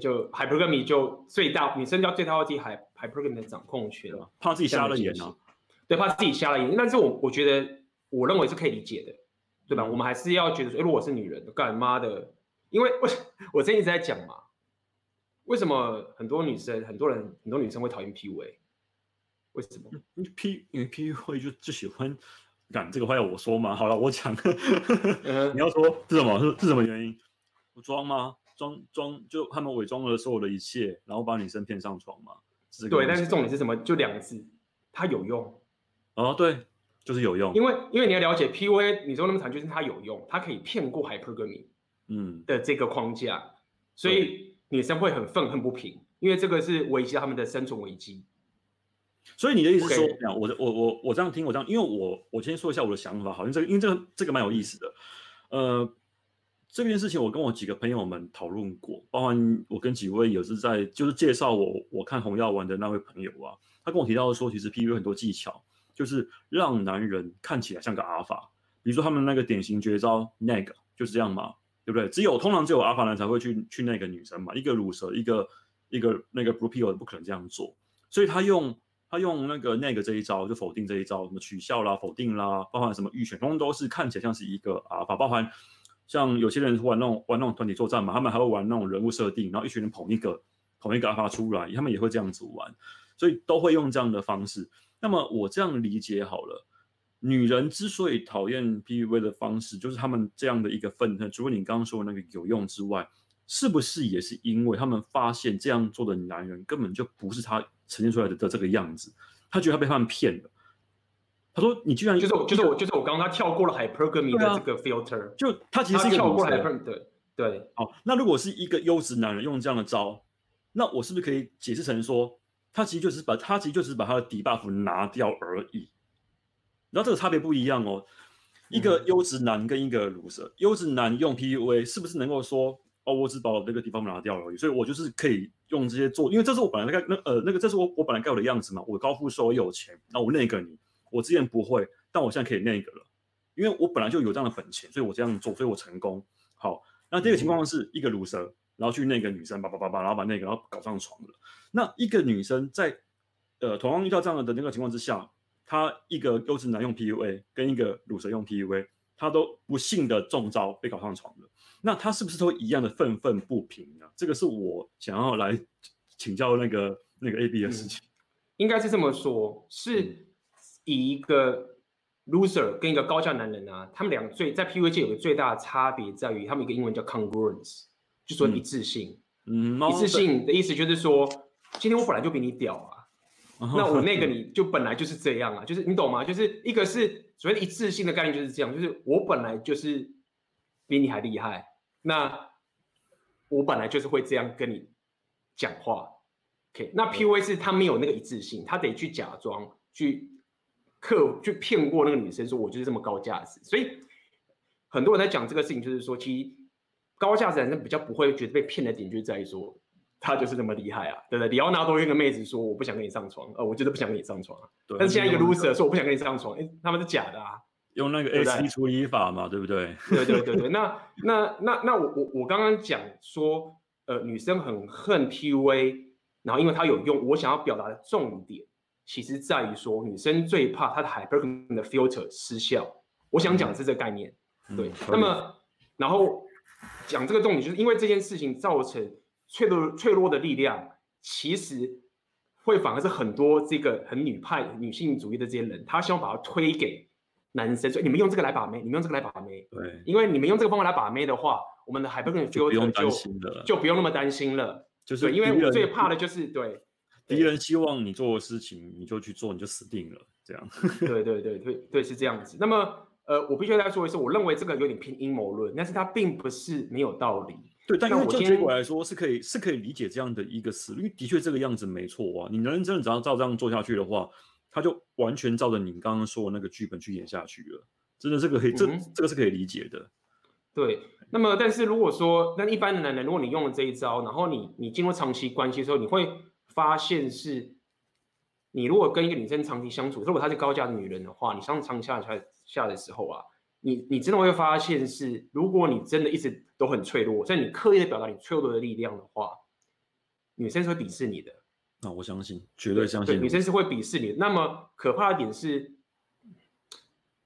就 Hypergamy 就最大女生要最大化自己 Hypergamy 的掌控权了，怕自己瞎了眼呢、啊，对，怕自己瞎了眼。但是我我觉得我认为是可以理解的，对吧？嗯、我们还是要觉得说，如果我是女人，干妈的，因为我我之前一直在讲嘛，为什么很多女生很多人很多女生会讨厌 PUA？为什么？你 P 因为 P 会就就喜欢，敢这个话要我说吗？好了，我讲。<laughs> 你要说是什么？是是什么原因？我装吗？装装就他们伪装了所有的一切，然后把女生骗上床嘛？对，但是重点是什么？就两个字，它有用。哦，对，就是有用。因为因为你要了解 PUA，你说那么长，就是它有用，它可以骗过 Hypergamy，嗯的这个框架，嗯、所以女生会很愤恨不平，因为这个是危及他们的生存危机。所以你的意思是说.我我我我这样听，我这样，因为我我先说一下我的想法，好像这个，因为这个这个蛮有意思的，呃，这件事情我跟我几个朋友们讨论过，包含我跟几位也是在就是介绍我我看红药丸的那位朋友啊，他跟我提到说，其实 PU 很多技巧，就是让男人看起来像个阿法，比如说他们那个典型绝招 nag 就是这样嘛，对不对？只有通常只有阿法男才会去去那个女生嘛，一个乳蛇，一个一个那个 blue pill 不可能这样做，所以他用。他用那个那个这一招就否定这一招，什么取笑啦、否定啦，包含什么预选，通通都是看起来像是一个啊，法，包含像有些人玩那种玩那种团体作战嘛，他们还会玩那种人物设定，然后一群人捧一个捧一个阿发出来，他们也会这样子玩，所以都会用这样的方式。那么我这样理解好了，女人之所以讨厌 PUA 的方式，就是他们这样的一个愤恨，除了你刚刚说的那个有用之外，是不是也是因为他们发现这样做的男人根本就不是他？呈现出来的的这个样子，他觉得他被他们骗了。他说：“你居然就是我，就是我，就是我刚刚他跳过了 Hypergamy 的这个 filter，、啊、就他其实是一个跳过 Hypergamy 对对。好，那如果是一个优质男人用这样的招，那我是不是可以解释成说，他其实就是把他其实就是把他的 debuff 拿掉而已？然后这个差别不一样哦。一个优质男跟一个 loser，优质男用 PUA 是不是能够说？”哦，我只把我那个地方拿掉了而已，所以我就是可以用这些做，因为这是我本来那个那呃那个这是我我本来该有的样子嘛。我高富帅，我有钱，那我那个你，我之前不会，但我现在可以那个了，因为我本来就有这样的本钱，所以我这样做，所以我成功。好，那第二个情况是一个乳蛇，然后去那个女生叭叭叭叭，然后把那个然后搞上床了。那一个女生在呃同样遇到这样的那个情况之下，她一个优质男用 PUA 跟一个乳蛇用 PUA，她都不幸的中招被搞上床了。那她是不是都一样的愤愤不平呢？这个是我想要来请教那个那个 AB 的事情。应该是这么说，是以一个 loser 跟一个高价男人啊，他们两个最在 PUA 界有个最大的差别在于，他们一个英文叫 congruence，就说一致性。嗯，一致性的意思就是说，今天我本来就比你屌啊，那我那个你就本来就是这样啊，就是你懂吗？就是一个是所谓的一致性的概念就是这样，就是我本来就是。比你还厉害，那我本来就是会这样跟你讲话，OK？那 PUA 是他没有那个一致性，他得去假装去克去骗过那个女生，说我就是这么高价值。所以很多人在讲这个事情，就是说，其实高价值男生比较不会觉得被骗的点，就在于说他就是这么厉害啊，对不对？李奥纳多跟个妹子说我不想跟你上床，呃，我就是不想跟你上床，对。但是现在一个 loser 说我不想跟你上床，哎，他们是假的啊。用那个 AC 除以法嘛，对不对？对对对对，那那那那我我我刚刚讲说，呃，女生很恨 PUA，然后因为它有用，我想要表达的重点，其实在于说，女生最怕她的 Hypergamy 的 filter 失效。我想讲的是这个概念，嗯、对。嗯、那么，然后讲这个重点，就是因为这件事情造成脆弱脆弱的力量，其实会反而是很多这个很女派女性主义的这些人，他希望把它推给。男生，所以你们用这个来把妹，你们用这个来把妹，对，因为你们用这个方法来把妹的话，我们的 Hypergamy 就不用担心了，就不用那么担心了，就是因为我最怕的就是对，敌人希望你做的事情，你就去做，你就死定了，这样。<laughs> 对对对对对，是这样子。那么呃，我必须再说一次，我认为这个有点偏阴谋论，但是它并不是没有道理。对，但因为就结果来说是可以是可以理解这样的一个思路，因为的确这个样子没错啊。你人真的只要照这样做下去的话，他就完全照着你刚刚说的那个剧本去演下去了。真的，这个可以，这、嗯、这个是可以理解的。对，那么但是如果说那一般的男人，如果你用了这一招，然后你你进入长期关系的时候，你会发现是，你如果跟一个女生长期相处，如果她是高价的女人的话，你上长下下下的时候啊，你你真的会发现是，如果你真的一直都很脆弱，在你刻意的表达你脆弱的力量的话，女生是会鄙视你的。那我相信，绝对相信，对，女生是会鄙视你的。那么可怕的点是。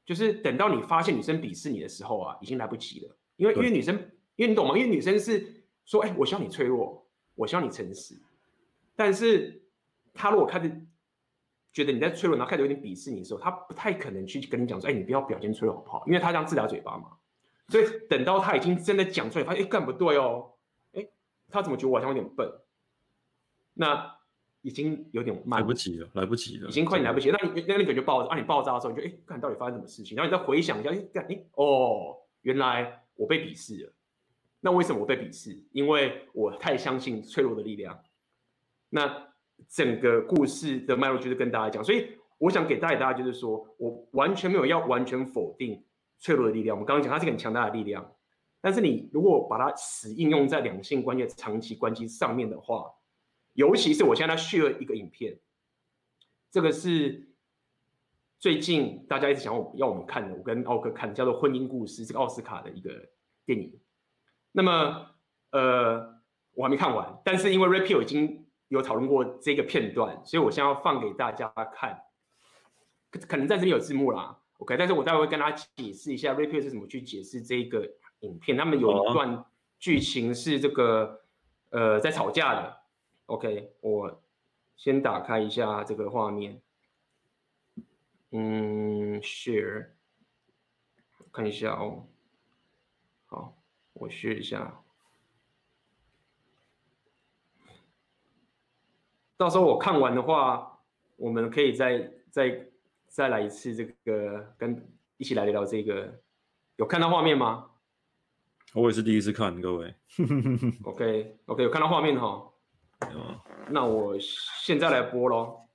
就是等到你发现女生鄙视你的时候啊，已经来不及了。因为因为女生，因为你懂吗？因为女生是说，哎，我希望你脆弱，我希望你诚实。但是他如果开始觉得你在脆弱，然后开始有点鄙视你的时候，他不太可能去跟你讲说，哎，你不要表现脆弱好不好？因为他这样自打嘴巴嘛。所以等到他已经真的讲出来，发现哎，干不对哦，哎，他怎么觉得我好像有点笨？那。已经有点慢，来不及了，来不及了，已经快点来不及了。那你那你感觉爆炸啊？你爆炸的时候，你就哎，看到底发生什么事情？然后你再回想一下，哎，干哎哦，原来我被鄙视了。那为什么我被鄙视？因为我太相信脆弱的力量。那整个故事的脉络就是跟大家讲，所以我想给大家，大家就是说我完全没有要完全否定脆弱的力量。我们刚刚讲它是很强大的力量，但是你如果把它使应用在两性关系、长期关系上面的话。尤其是我现在在 share 一个影片，这个是最近大家一直想要要我们看的，我跟奥哥看的叫做《婚姻故事》，这个奥斯卡的一个电影。那么，呃，我还没看完，但是因为 Rapio 已经有讨论过这个片段，所以我现在要放给大家看。可可能在这里有字幕啦，OK，但是我待会会跟大家解释一下 r a p i r 是怎么去解释这个影片。他们有一段剧情是这个呃在吵架的。OK，我先打开一下这个画面，嗯，Share，看一下哦。好，我 Share 一下，到时候我看完的话，我们可以再再再来一次这个，跟一起来聊聊这个。有看到画面吗？我也是第一次看，各位。OK，OK，<laughs> okay, okay, 有看到画面哈。那我现在来播喽。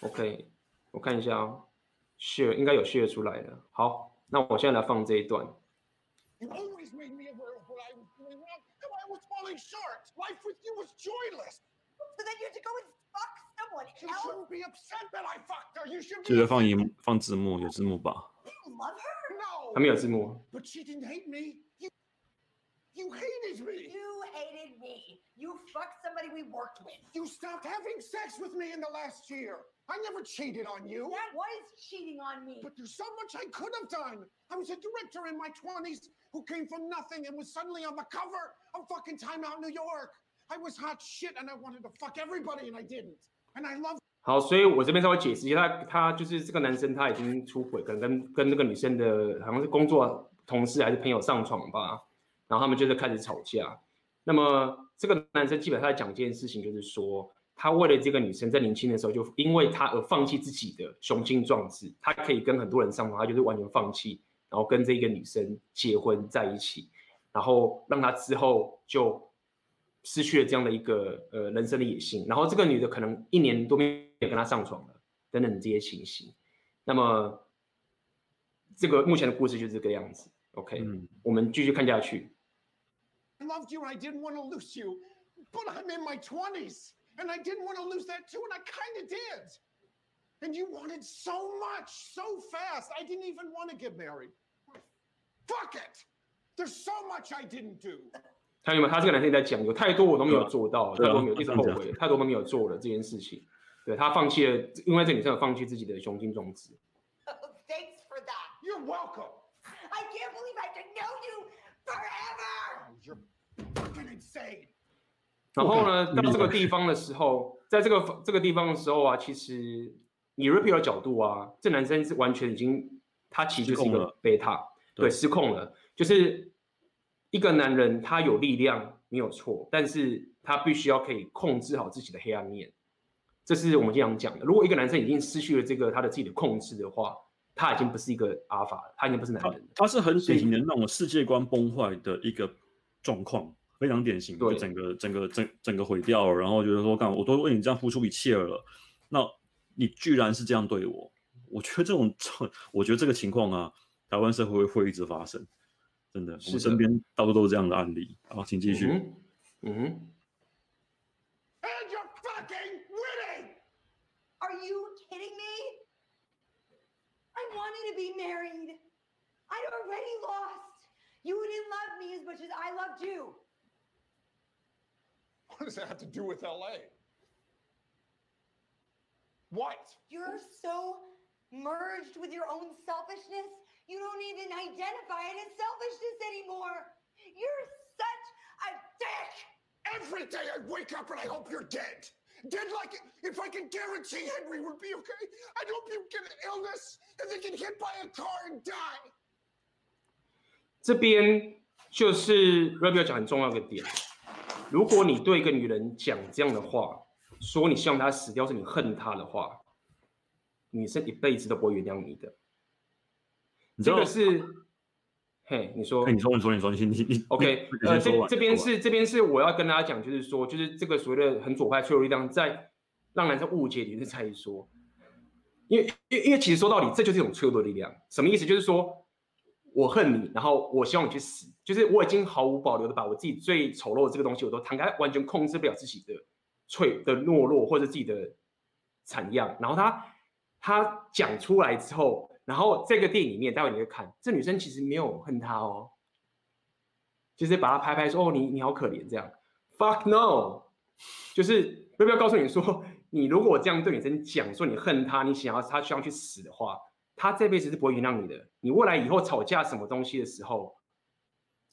OK，我看一下哦，share 应该有 share 出来的。好，那我现在来放这一段。记得放音放字幕，有字幕吧？还没有字幕。You hated me. You hated me. You fucked somebody we worked with. You stopped having sex with me in the last year. I never cheated on you. That was cheating on me. But there's so much I could have done. I was a director in my 20s who came from nothing and was suddenly on the cover of fucking Time Out New York. I was hot shit and I wanted to fuck everybody and I didn't. And I love 好，所以我这边稍微解释一下，他他就是这个男生，他已经出轨，可能跟跟那个女生的好像是工作同事还是朋友上床吧。然后他们就在开始吵架。那么这个男生基本上在讲一件事情，就是说他为了这个女生在年轻的时候就因为他而放弃自己的雄心壮志，他可以跟很多人上床，他就是完全放弃，然后跟这个女生结婚在一起，然后让他之后就失去了这样的一个呃人生的野心。然后这个女的可能一年多没有跟他上床了，等等这些情形。那么这个目前的故事就是这个样子。OK，嗯，我们继续看下去。I loved you and I didn't want to lose you, but I'm in my twenties and I didn't want to lose that too, and I kind of did. And you wanted so much, so fast. I didn't even want to get married. Fuck it. There's so much I didn't do. 看见没有？他这个男生在讲，有太多我都没有做到，太多没有一直后悔，太多都没有做了这件事情。对，他放弃了，因为这女生有放弃自己的雄心壮志。Thanks for that. You're welcome. I can't believe I to know you forever. 然后呢，到这个地方的时候，在这个这个地方的时候啊，其实以 Rapio 的角度啊，这男生是完全已经，他其实就是一个贝塔，对，失控了。就是一个男人，他有力量没有错，但是他必须要可以控制好自己的黑暗面。这是我们经常讲的。如果一个男生已经失去了这个他的自己的控制的话，他已经不是一个阿法了，他已经不是男人他。他是很典型的那种世界观崩坏的一个状况，非常典型，对就整个整个整整个毁掉了。然后就是说，干我都为你这样付出一切了，那你居然是这样对我？我觉得这种，<laughs> 我觉得这个情况啊，台湾社会会一直发生，真的，的我们身边到处都是这样的案例。好，请继续。嗯。嗯哼 And you're fucking winning! Are you kidding me? I wanted to be married. I'd already lost. You didn't love me as much as I loved you. What does that have to do with LA? What? You're so merged with your own selfishness. You don't even identify it as selfishness anymore. You're such a dick. Every day I wake up and I hope you're dead. Dead like if I can guarantee Henry would be okay. I hope you get an illness and they get hit by a car and die. 这边就是 Rabio 讲很重要的点。如果你对一个女人讲这样的话，说你希望她死掉，是你恨她的话，女生一辈子都不会原谅你的。这个是，嘿，你说，你说，你说，你说，你你你，OK，你呃，这这边是这边是我要跟大家讲，就是说，就是这个所谓的很左派脆弱力量，在让男生误解你是在于说，因为因为因为其实说到底，这就是一种脆弱的力量。什么意思？就是说我恨你，然后我希望你去死，就是我已经毫无保留的把我自己最丑陋的这个东西我都摊开，完全控制不了自己的脆的懦弱或者自己的惨样，然后他他讲出来之后。然后这个电影里面，待会你会看，这女生其实没有恨他哦，就是把他拍拍说：“哦，你你好可怜。”这样，fuck no，就是要不要告诉你说，你如果这样对女生讲说你恨他，你想要他希望去死的话，他这辈子是不会原谅你的。你未来以后吵架什么东西的时候。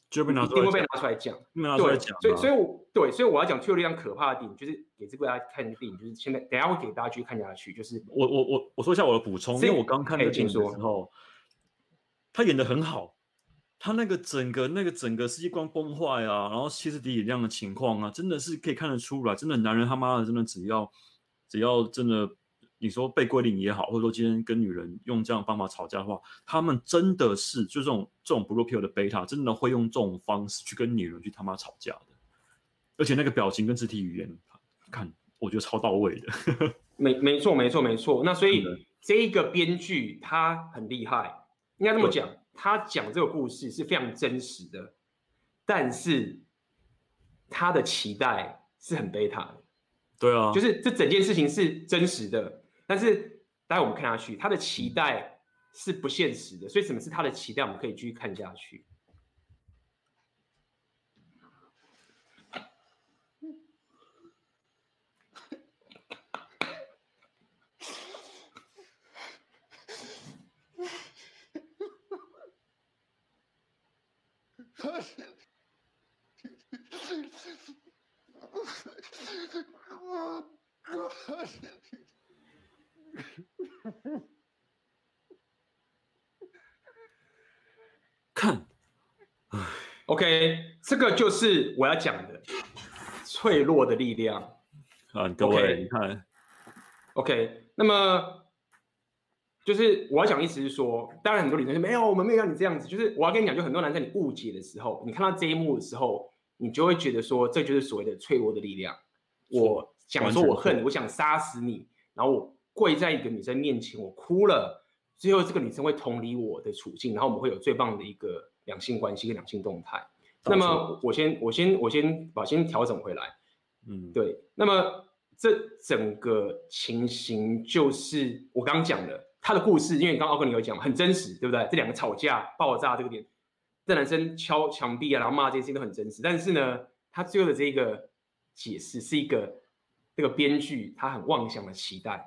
就被拿一定会被拿出来讲，拿出来讲。对，所以，所以我对，所以我要讲最后力量可怕的点，就是给这个大家看的电影，就是现在等下会给大家去看下去。就是我我我我说一下我的补充，因为我刚看的电影的时候，他演的很好，他那个整个那个整个世界观崩坏啊，然后歇斯底里这样的情况啊，真的是可以看得出来，真的男人他妈的真的只要只要真的。你说被归零也好，或者说今天跟女人用这样的方法吵架的话，他们真的是就这种这种 blue pill 的贝塔，真的会用这种方式去跟女人去他妈吵架的，而且那个表情跟肢体语言，看我觉得超到位的。<laughs> 没没错没错没错。那所以这一个编剧他很厉害，应该这么讲，他讲这个故事是非常真实的，但是他的期待是很贝塔的。对啊，就是这整件事情是真实的。但是，待会我们看下去，他的期待是不现实的，所以什么是他的期待？我们可以继续看下去。<laughs> <laughs> 看，OK，这个就是我要讲的脆弱的力量。啊，各位，okay, 你看，OK，那么就是我要讲的意思是说，当然很多女生说没有，我们没有让你这样子，就是我要跟你讲，就很多男生你误解的时候，你看到这一幕的时候，你就会觉得说，这就是所谓的脆弱的力量。我想说我恨，我想杀死你，然后我跪在一个女生面前，我哭了。最后，这个女生会同理我的处境，然后我们会有最棒的一个两性关系跟两性动态。那么，我先，我先，我先把先调整回来。嗯，对。那么，这整个情形就是我刚刚讲的，他的故事，因为刚刚奥克尼有讲，很真实，对不对？这两个吵架、爆炸这个点，这男生敲墙壁啊，然后骂这些事情都很真实。但是呢，他最后的这个解释是一个这个编剧他很妄想的期待，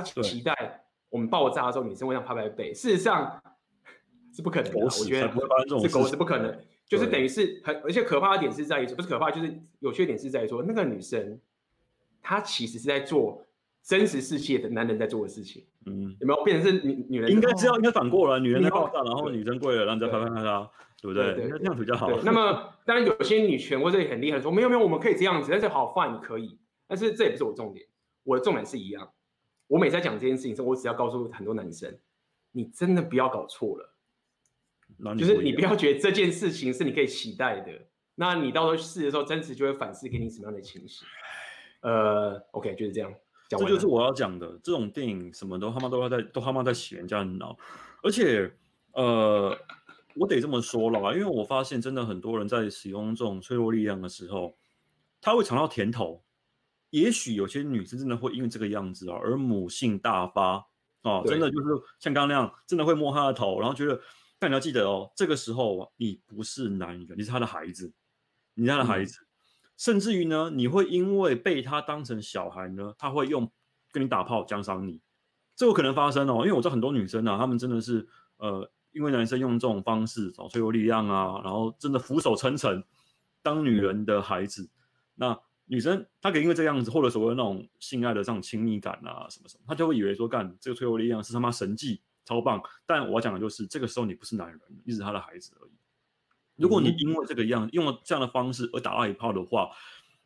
他期待。我们爆炸的时候，女生会这样拍拍背。事实上 <laughs> 是不可能的，我觉得是狗是不可能。就是等于是很，而且可怕的点是在于，不是可怕，就是有缺点是在于说，那个女生她其实是在做真实世界的男人在做的事情。嗯，有没有变成是女女人？应该是要，应该反过来，女人在爆炸，然后女生跪了，然后再拍拍她，对不对？对，那这样比较好。那么当然有些女权或者很厉害说，没有没有，我们可以这样子，但是好 fine 可以，但是这也不是我重点。我的重点是一样。我每次在讲这件事情时候，我只要告诉很多男生，你真的不要搞错了，就是你不要觉得这件事情是你可以期待的。那你到时候试的时候，真实就会反思给你什么样的情绪。呃，OK，就是这样。这就是我要讲的，这种电影什么都他妈都要在都他妈在洗人家的脑，而且呃，我得这么说了吧，因为我发现真的很多人在使用这种脆弱力量的时候，他会尝到甜头。也许有些女生真的会因为这个样子啊，而母性大发啊，真的就是像刚刚那样，真的会摸她的头，然后觉得，但你要记得哦，这个时候你不是男人，你是他的孩子，你是他的孩子。嗯甚至于呢，你会因为被他当成小孩呢，他会用跟你打炮奖赏你，这有可能发生哦。因为我知道很多女生啊，她们真的是呃，因为男生用这种方式找脆弱力量啊，然后真的俯首称臣，当女人的孩子。那女生她可以因为这样子，获得所谓那种性爱的这种亲密感啊，什么什么，她就会以为说干这个脆弱力量是他妈神迹超棒。但我要讲的就是，这个时候你不是男人，你是他的孩子而已。如果你因为这个样用了这样的方式而打到一炮的话，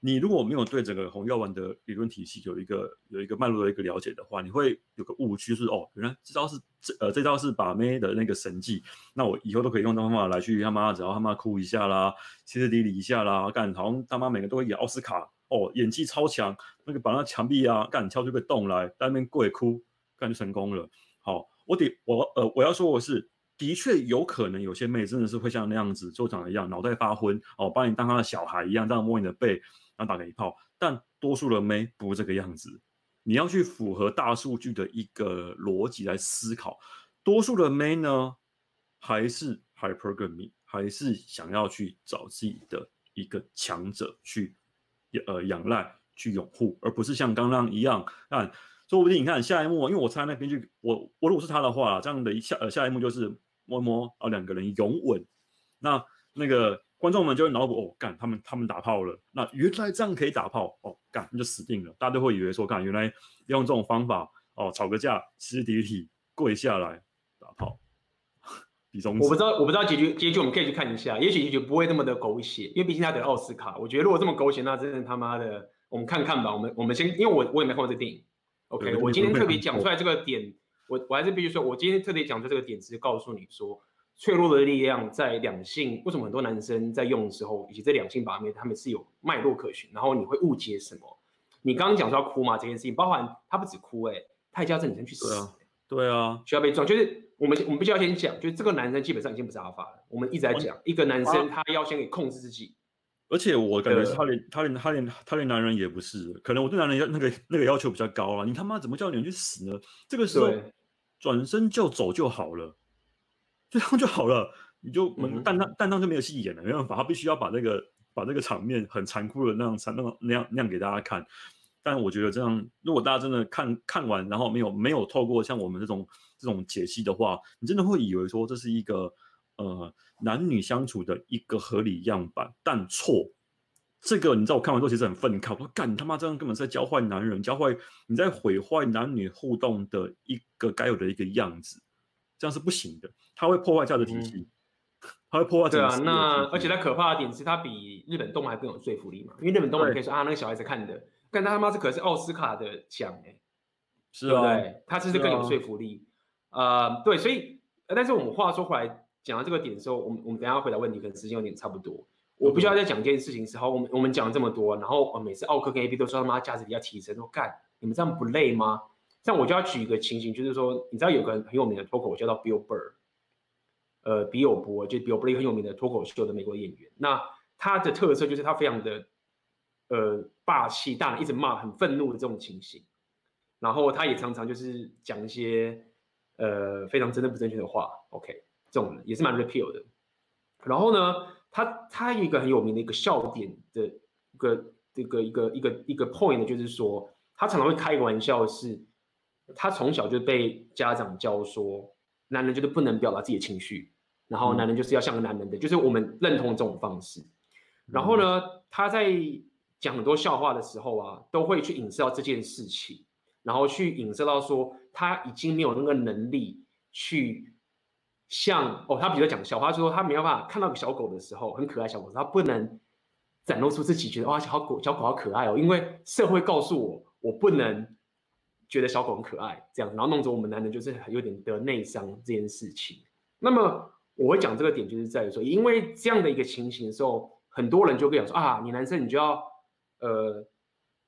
你如果没有对整个红药丸的理论体系有一个有一个脉络的一个了解的话，你会有个误区，就是哦，原来这招是这呃这招是把妹的那个神技，那我以后都可以用这方法来去他妈只要他妈哭一下啦，歇斯底里一下啦，干好像他妈每个都会演奥斯卡哦，演技超强，那个把那墙壁啊干敲出个洞来，在那边跪哭，干就成功了。好，我得我呃我要说我是。的确有可能有些妹真的是会像那样子，就长得一样，脑袋发昏哦，把你当她的小孩一样，这样摸你的背，然后打个一炮。但多数的妹不是这个样子，你要去符合大数据的一个逻辑来思考。多数的妹呢，还是 hypergamy，还是想要去找自己的一个强者去呃仰赖、去拥护，而不是像刚刚一样看。说不定你看下一幕，因为我猜那编剧，我我如果是他的话，这样的一下呃下一幕就是。摸摸啊，两个人拥吻，那那个观众们就会脑补哦，干他们他们打炮了，那原来这样可以打炮哦，干那就死定了，大家都会以为说干原来用这种方法哦，吵个架，吃敌体跪下来打炮，<laughs> 比中。我不知道我不知道结局结局我们可以去看一下，也许结局不会那么的狗血，因为毕竟他得奥斯卡，我觉得如果这么狗血，那真的他妈的，我们看看吧，我们我们先，因为我我也没看过这电影，OK，我今天特别讲出来这个点。我我还是必须说，我今天特别讲出这个点，是告诉你说，脆弱的力量在两性，为什么很多男生在用的时候，以及这两性把面，他们是有脉络可循，然后你会误解什么？你刚刚讲说要哭嘛，这件事情，包含他不止哭、欸，哎，他还叫这女生去死、欸，对啊，需要被撞，就是我们我们必须要先讲，就是这个男生基本上已经不是阿法了，我们一直在讲，一个男生他要先给控制自己。而且我感觉他连他连他连他连男人也不是，可能我对男人要那个那个要求比较高啊，你他妈怎么叫女人去死呢？这个时候。转身就走就好了，这样就好了，你就蛋蛋蛋蛋就没有戏演了，没办法，他必须要把那个把那个场面很残酷的那样残那样那样那样给大家看。但我觉得这样，如果大家真的看看完，然后没有没有透过像我们这种这种解析的话，你真的会以为说这是一个呃男女相处的一个合理样板，但错。这个你知道，我看完之后其实很愤慨。我说：“干你他妈，这样根本是在教坏男人，教坏你在毁坏男女互动的一个该有的一个样子，这样是不行的。他会破坏这样的体系，他、嗯、会破坏。对啊，那而且它可怕的点是，它比日本动漫还更有说服力嘛。因为日本动漫可以说啊，那个小孩子看的，但他他妈这可是奥斯卡的奖哎，是啊，对，对，他其实更有说服力？啊、呃，对，所以，但是我们话说回来，讲到这个点的时候，我们我们等一下回答问题，可能时间有点差不多。我不需要再讲一件事情时候，我们我们讲了这么多，然后每次奥克跟 AB 都说他妈价值比较提升，说干你们这样不累吗？这样我就要举一个情形，就是说你知道有个很有名的脱口秀叫做 Bill Burr，呃，比尔博就 Bill Burr 很有名的脱口秀的美国演员。那他的特色就是他非常的呃霸气，大一直骂，很愤怒的这种情形。然后他也常常就是讲一些呃非常真的不正确的话。OK，这种也是蛮 repeal 的。然后呢？他他有一个很有名的一个笑点的一个这个一个一个一个 point 呢，就是说他常常会开个玩笑，是他从小就被家长教说，男人就是不能表达自己的情绪，然后男人就是要像个男人的，就是我们认同这种方式。然后呢，他在讲很多笑话的时候啊，都会去影射到这件事情，然后去影射到说他已经没有那个能力去。像哦，他比如讲笑话，说他没有办法看到个小狗的时候，很可爱小狗，他不能展露出自己觉得哇，小狗小狗好可爱哦，因为社会告诉我，我不能觉得小狗很可爱这样，然后弄着我们男人就是有点得内伤这件事情。那么我会讲这个点，就是在于说，因为这样的一个情形的时候，很多人就会讲说啊，你男生你就要呃，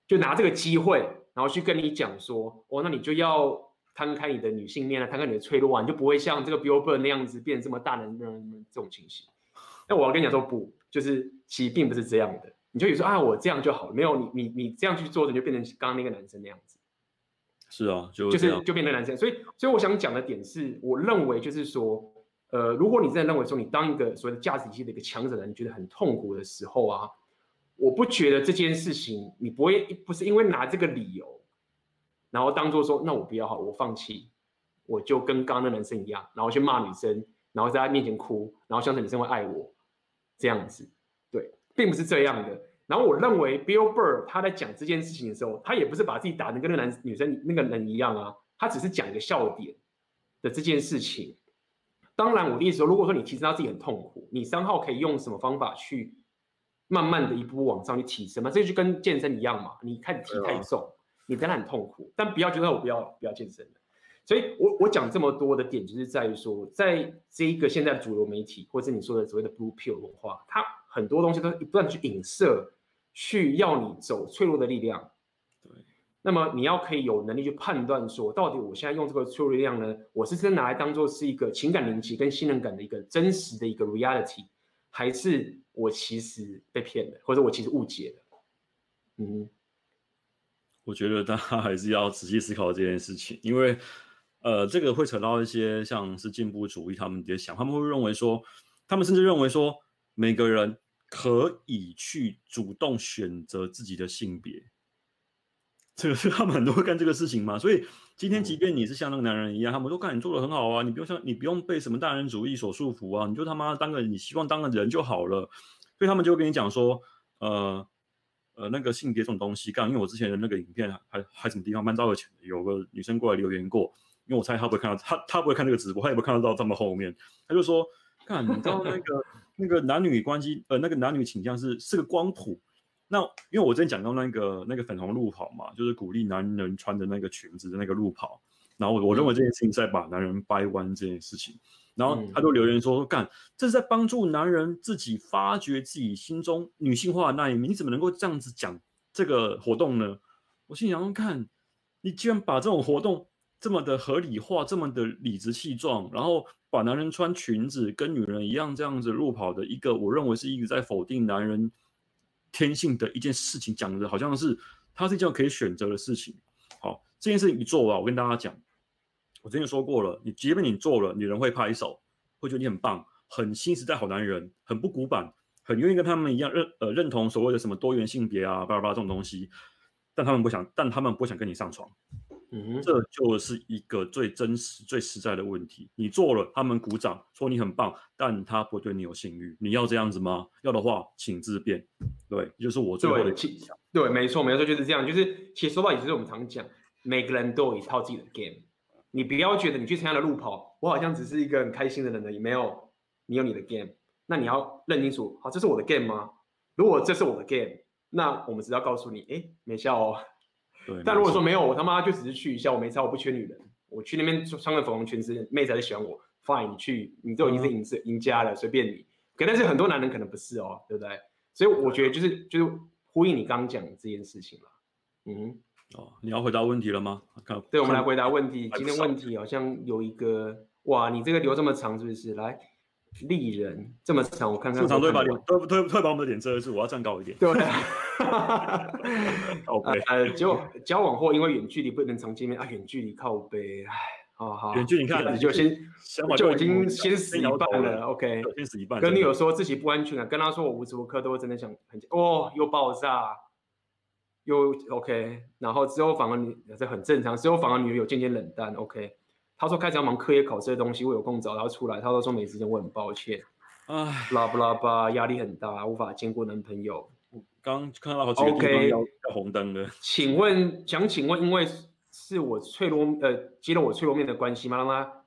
就拿这个机会，然后去跟你讲说，哦，那你就要。摊开你的女性面啊，摊开你的脆弱啊，你就不会像这个 Billboard 那样子变这么大男人这种情形。那我要跟你讲说不，就是其实并不是这样的。你就以为说啊，我这样就好了，没有你你你这样去做的，就变成刚刚那个男生那样子。是啊，就就是就变成男生。所以所以我想讲的点是，我认为就是说，呃，如果你真的认为说你当一个所谓的价值体系的一个强者的人，你觉得很痛苦的时候啊，我不觉得这件事情你不会不是因为拿这个理由。然后当做说，那我不要好，我放弃，我就跟刚刚的男生一样，然后去骂女生，然后在他面前哭，然后相信女生会爱我，这样子，对，并不是这样的。然后我认为 Bill Burr 他在讲这件事情的时候，他也不是把自己打得跟那个男女生那个人一样啊，他只是讲一个笑点的这件事情。当然，我的意思说，如果说你提升到自己很痛苦，你三号可以用什么方法去慢慢的一步步往上去提升嘛？这就跟健身一样嘛，你开始提太重。你当然很痛苦，但不要觉得我不要不要健身了。所以我我讲这么多的点，就是在于说，在这一个现在主流媒体，或者你说的所谓的 Blue Pill 文化，它很多东西都不断去影射，去要你走脆弱的力量。对。那么你要可以有能力去判断说，到底我现在用这个脆弱力量呢，我是真拿来当做是一个情感连接跟信任感的一个真实的一个 reality，还是我其实被骗了，或者我其实误解了？嗯。我觉得大家还是要仔细思考这件事情，因为，呃，这个会扯到一些像是进步主义他们的想，他们会认为说，他们甚至认为说，每个人可以去主动选择自己的性别，这个是 <laughs> 他们很多会干这个事情嘛。所以今天即便你是像那个男人一样，他们都看你做的很好啊，你不用像你不用被什么大男人主义所束缚啊，你就他妈当个你希望当个人就好了。所以他们就会跟你讲说，呃。呃，那个性别这种东西，刚因为我之前的那个影片还还什么地方蛮早以前的，有个女生过来留言过，因为我猜她不会看到，她她不会看这个直播，她也不会看得到这么后面，她就说，看你知道那个那个男女关系，呃，那个男女倾向是是个光谱，那因为我之前讲到那个那个粉红路跑嘛，就是鼓励男人穿的那个裙子的那个路跑，然后我我认为这件事情在把男人掰弯这件事情。然后他就留言说：“干，这是在帮助男人自己发掘自己心中女性化的那一面。你怎么能够这样子讲这个活动呢？”我心想：“看，你居然把这种活动这么的合理化，这么的理直气壮，然后把男人穿裙子跟女人一样这样子路跑的一个，我认为是一直在否定男人天性的一件事情，讲的好像是它是一件可以选择的事情。好，这件事情一做完，我跟大家讲。”我之前说过了，你即便你做了，女人会拍手，会觉得你很棒，很新时代好男人，很不古板，很愿意跟他们一样认呃认同所谓的什么多元性别啊，巴拉巴拉这种东西，但他们不想，但他们不想跟你上床，嗯，这就是一个最真实、最实在的问题。你做了，他们鼓掌说你很棒，但他不对你有信誉，你要这样子吗？要的话，请自便。对，就是我最后的技巧。对，没错，没错，就是这样。就是其实说到底，就是我们常讲，每个人都有一套自己的 game。你不要觉得你去参加了路跑，我好像只是一个很开心的人而已，没有，你有你的 game，那你要认清楚，好，这是我的 game 吗？如果这是我的 game，那我们只要告诉你，哎，没效哦。对。但如果说没有，我他妈就只是去一下，我没差，我不缺女人，我去那边穿个粉红裙子，妹子还是喜欢我，fine，你去，你都已经是赢是赢家了，随便你。可但是很多男人可能不是哦，对不对？所以我觉得就是就是呼应你刚刚讲的这件事情了，嗯。哦，你要回答问题了吗？看，对，我们来回答问题。今天问题好像有一个，哇，你这个留这么长是不是？来，丽人这么长，我看看。正常都会把脸，都都会把我们的脸遮住。我要站高一点。对。<laughs> 靠背。呃，就交往后因为远距离不能常见面啊，远距离靠背，唉，好好。远距离，你看，你就先就已经先死一半了。OK，先死一半。跟女友说自己不安全感，跟她说我无时无刻都会真的想很哦，又爆炸。又 OK，然后之后反而你这很正常，之后反而女友有渐渐冷淡。OK，他说开始要忙科业考试的东西，我有空找他出来。他说说没时间，我很抱歉。唉，拉布拉巴压力很大，无法见过男朋友。刚看到好几个地方要红灯的。请问想请问，因为是我脆弱呃揭露我脆弱面的关系吗？让他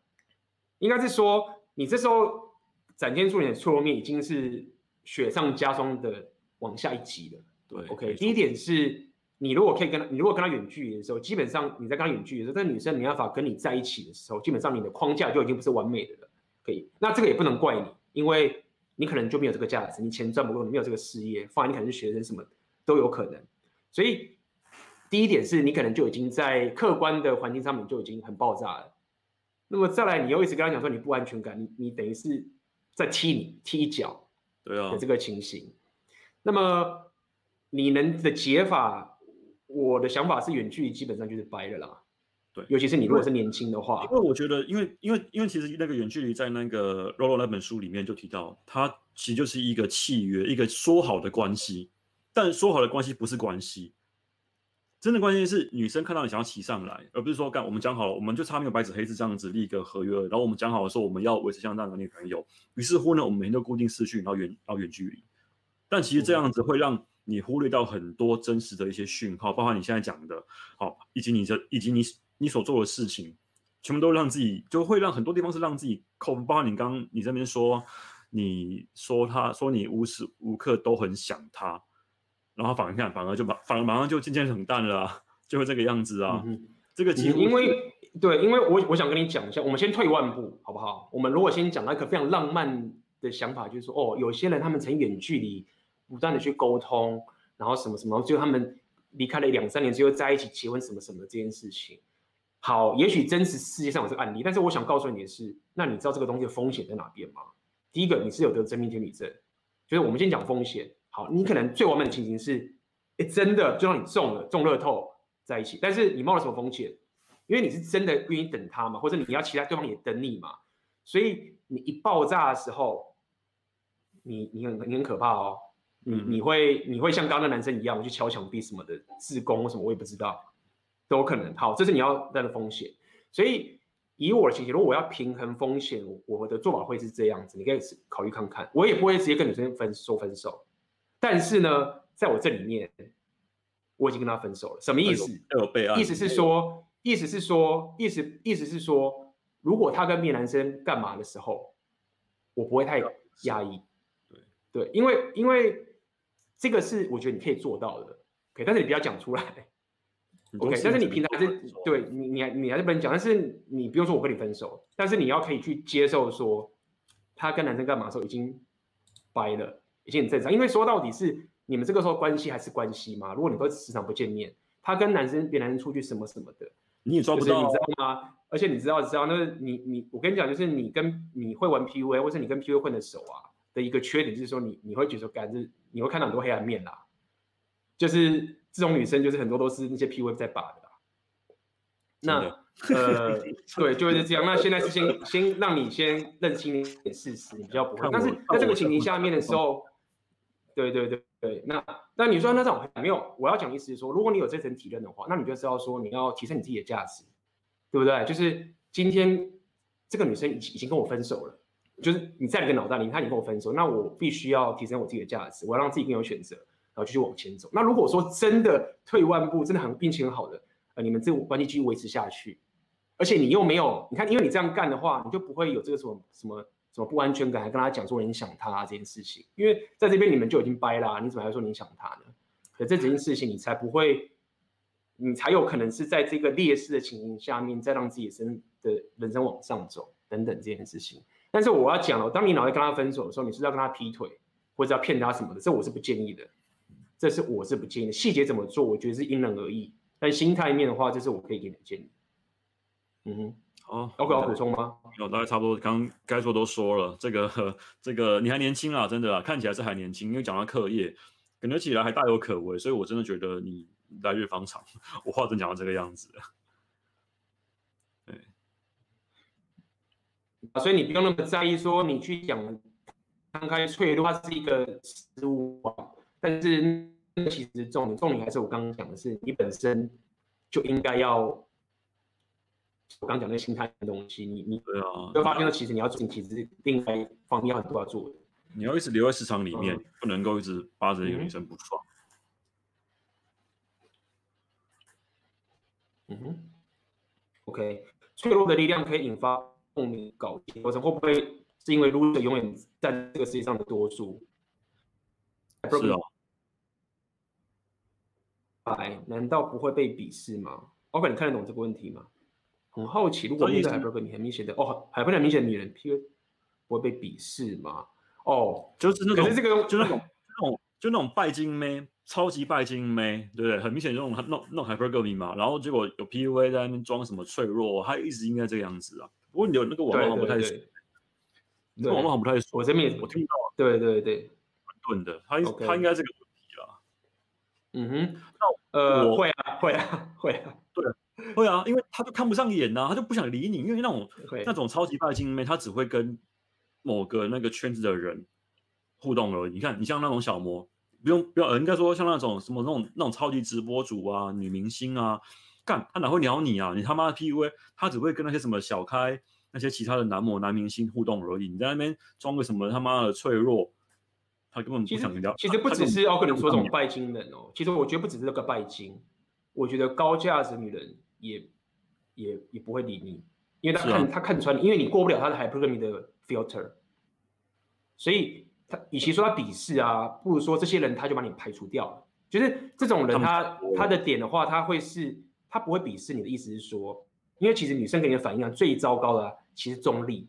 应该是说你这时候展现出你的脆弱面，已经是雪上加霜的往下一级了。对，OK，第一点是你如果可以跟他，你如果跟他远距离的时候，基本上你在跟他远距离的时候，但女生没办法跟你在一起的时候，基本上你的框架就已经不是完美的了。可以，那这个也不能怪你，因为你可能就没有这个价值，你钱赚不够，你没有这个事业，放在你可能是学生什么都有可能。所以第一点是你可能就已经在客观的环境上面就已经很爆炸了。那么再来，你又一直跟他讲说你不安全感，你你等于是在踢你踢一脚，对啊的这个情形。那么你能的解法？我的想法是，远距离基本上就是掰了啦。对，尤其是你如果是年轻的话，因为我觉得，因为因为因为其实那个远距离在那个 Rolo 那本书里面就提到，它其实就是一个契约，一个说好的关系。但说好的关系不是关系，真的关系是女生看到你想要骑上来，而不是说干我们讲好了，我们就差没有白纸黑字这样子立一个合约，然后我们讲好了说我们要维持像这样的女朋友。于是乎呢，我们每天都固定视讯，然后远然后远距离。但其实这样子会让。你忽略到很多真实的一些讯号，包括你现在讲的，好，以及你这以及你你所做的事情，全部都让自己就会让很多地方是让自己扣，包括你刚刚你这边说，你说他说你无时无刻都很想他，然后反而看反而就马反而马上就渐渐冷淡了，啊，就会这个样子啊，嗯、这个其实因为对，因为我我想跟你讲一下，我们先退一万步好不好？我们如果先讲那个非常浪漫的想法，就是说哦，有些人他们曾远距离。不断的去沟通，然后什么什么，最后他们离开了两三年，之后在一起结婚什么什么这件事情。好，也许真实世界上有这个案例，但是我想告诉你的是，那你知道这个东西的风险在哪边吗？第一个，你是有得真命天女症，就是我们先讲风险。好，你可能最完美的情形是，哎，真的就让你中了中乐透在一起，但是你冒了什么风险？因为你是真的愿意等他嘛，或者你要期待对方也等你嘛，所以你一爆炸的时候，你你很你很可怕哦。你你会你会像刚刚的男生一样，我去敲墙壁什么的，自宫什么我也不知道，都有可能。好，这是你要带的风险。所以以我的情形，如果我要平衡风险，我的做法会是这样子，你可以考虑看看。我也不会直接跟女生分说分手，但是呢，在我这里面，我已经跟他分手了。什么意思？意思是说，意思是说，意思意思是说，如果他跟别的男生干嘛的时候，我不会太压抑。对对，因为因为。这个是我觉得你可以做到的，OK，但是你不要讲出来，<laughs> OK，但是你平常是对你你还你还是不能讲，但是你不用说我跟你分手，但是你要可以去接受说他跟男生干嘛的时候已经掰了，已经很正常，因为说到底是你们这个时候关系还是关系嘛，如果你都时常不见面，他跟男生别男生出去什么什么的，你也抓不到，你知道吗？而且你知道知道，那个你你我跟你讲，就是你跟你会玩 PUA 或者你跟 PUA 混的熟啊的一个缺点，就是说你你会觉得说，感觉。你会看到很多黑暗面啦，就是这种女生，就是很多都是那些 PUA 在把的啦。那呃，对，就是这样。那现在是先先让你先认清一点事实，你比较不会。但是在这个情形下面的时候，对对对对，那那你说那种没有，我要讲的意思是说，如果你有这层体认的话，那你就知道说你要提升你自己的价值，对不对？就是今天这个女生已已经跟我分手了。就是你在你的脑袋里，他已经跟我分手，那我必须要提升我自己的价值，我要让自己更有选择，然后继续往前走。那如果说真的退万步，真的很运气很好的，呃，你们这个关系继续维持下去，而且你又没有，你看，因为你这样干的话，你就不会有这个什么什么什么不安全感，还跟他讲说你想他这件事情，因为在这边你们就已经掰啦，你怎么还说你想他呢？可这几件事情你才不会，你才有可能是在这个劣势的情形下面，再让自己生的人生往上走等等这件事情。但是我要讲了，当你脑袋跟他分手的时候，你是要跟他劈腿，或者要骗他什么的，这我是不建议的。这是我是不建议的。细节怎么做，我觉得是因人而异。但心态面的话，这是我可以给你的建议。嗯哼，好，OK，要补充吗？有，大概差不多，刚该说都说了。这个 <laughs> 这个你还年轻啊，真的啊，看起来是还年轻，因为讲到课业，感觉起来还大有可为，所以我真的觉得你来日方长。<laughs> 我话真讲到这个样子。所以你不用那么在意，说你去讲摊开脆弱，它是一个失误啊。但是其实重点重点还是我刚刚讲的是，你本身就应该要我刚讲那个心态的东西，你你对啊，会发现其实你要做，其实另外一方面要很多要做的。你要一直留在市场里面，嗯、不能够一直扒着一个女生不放。嗯哼，OK，脆弱的力量可以引发。共鸣搞定，或者会不会是因为 loser 永远占这个世界上的多数？是哦。白，难道不会被鄙视吗？OK，你看得懂这个问题吗？很好奇，如果面对 hypergamy 很明显的哦，还不很明显的女人 PUA 不会被鄙视吗？哦，就是那种，可是这个就那种那种就那种拜金妹，超级拜金妹，对不对？很明显那种那种那种 hypergamy 嘛，然后结果有 PUA 在那边装什么脆弱，他一直应该这个样子啊。不过你有那个网络好不太熟，那网络好不太熟，我这边我听不到。对对对，很钝的，他他应该是个问题啦。嗯哼，那呃会啊会啊会啊，对。会啊，因为他就看不上眼呐、啊，他就不想理你，因为那种 <laughs> 那种超级拜金妹，他只会跟某个那个圈子的人互动而已。你看，你像那种小模，不用不要，应该说像那种什么那种那种超级直播主啊、女明星啊，干他哪会鸟你啊？你他妈的 PUA，他只会跟那些什么小开那些其他的男模、男明星互动而已。你在那边装个什么他妈的脆弱，他根本不想聊。其实不只是奥克林说这种拜金人哦，其实我觉得不只是这个拜金，我觉得高价值女人。也也也不会理你，因为他看、啊、他看穿你，因为你过不了他的 hypergamy 的 filter，所以他与其说他鄙视啊，不如说这些人他就把你排除掉了。就是这种人他，他他的点的话，他会是他不会鄙视你的意思是说，因为其实女生给你的反应啊，最糟糕的、啊、其实中立，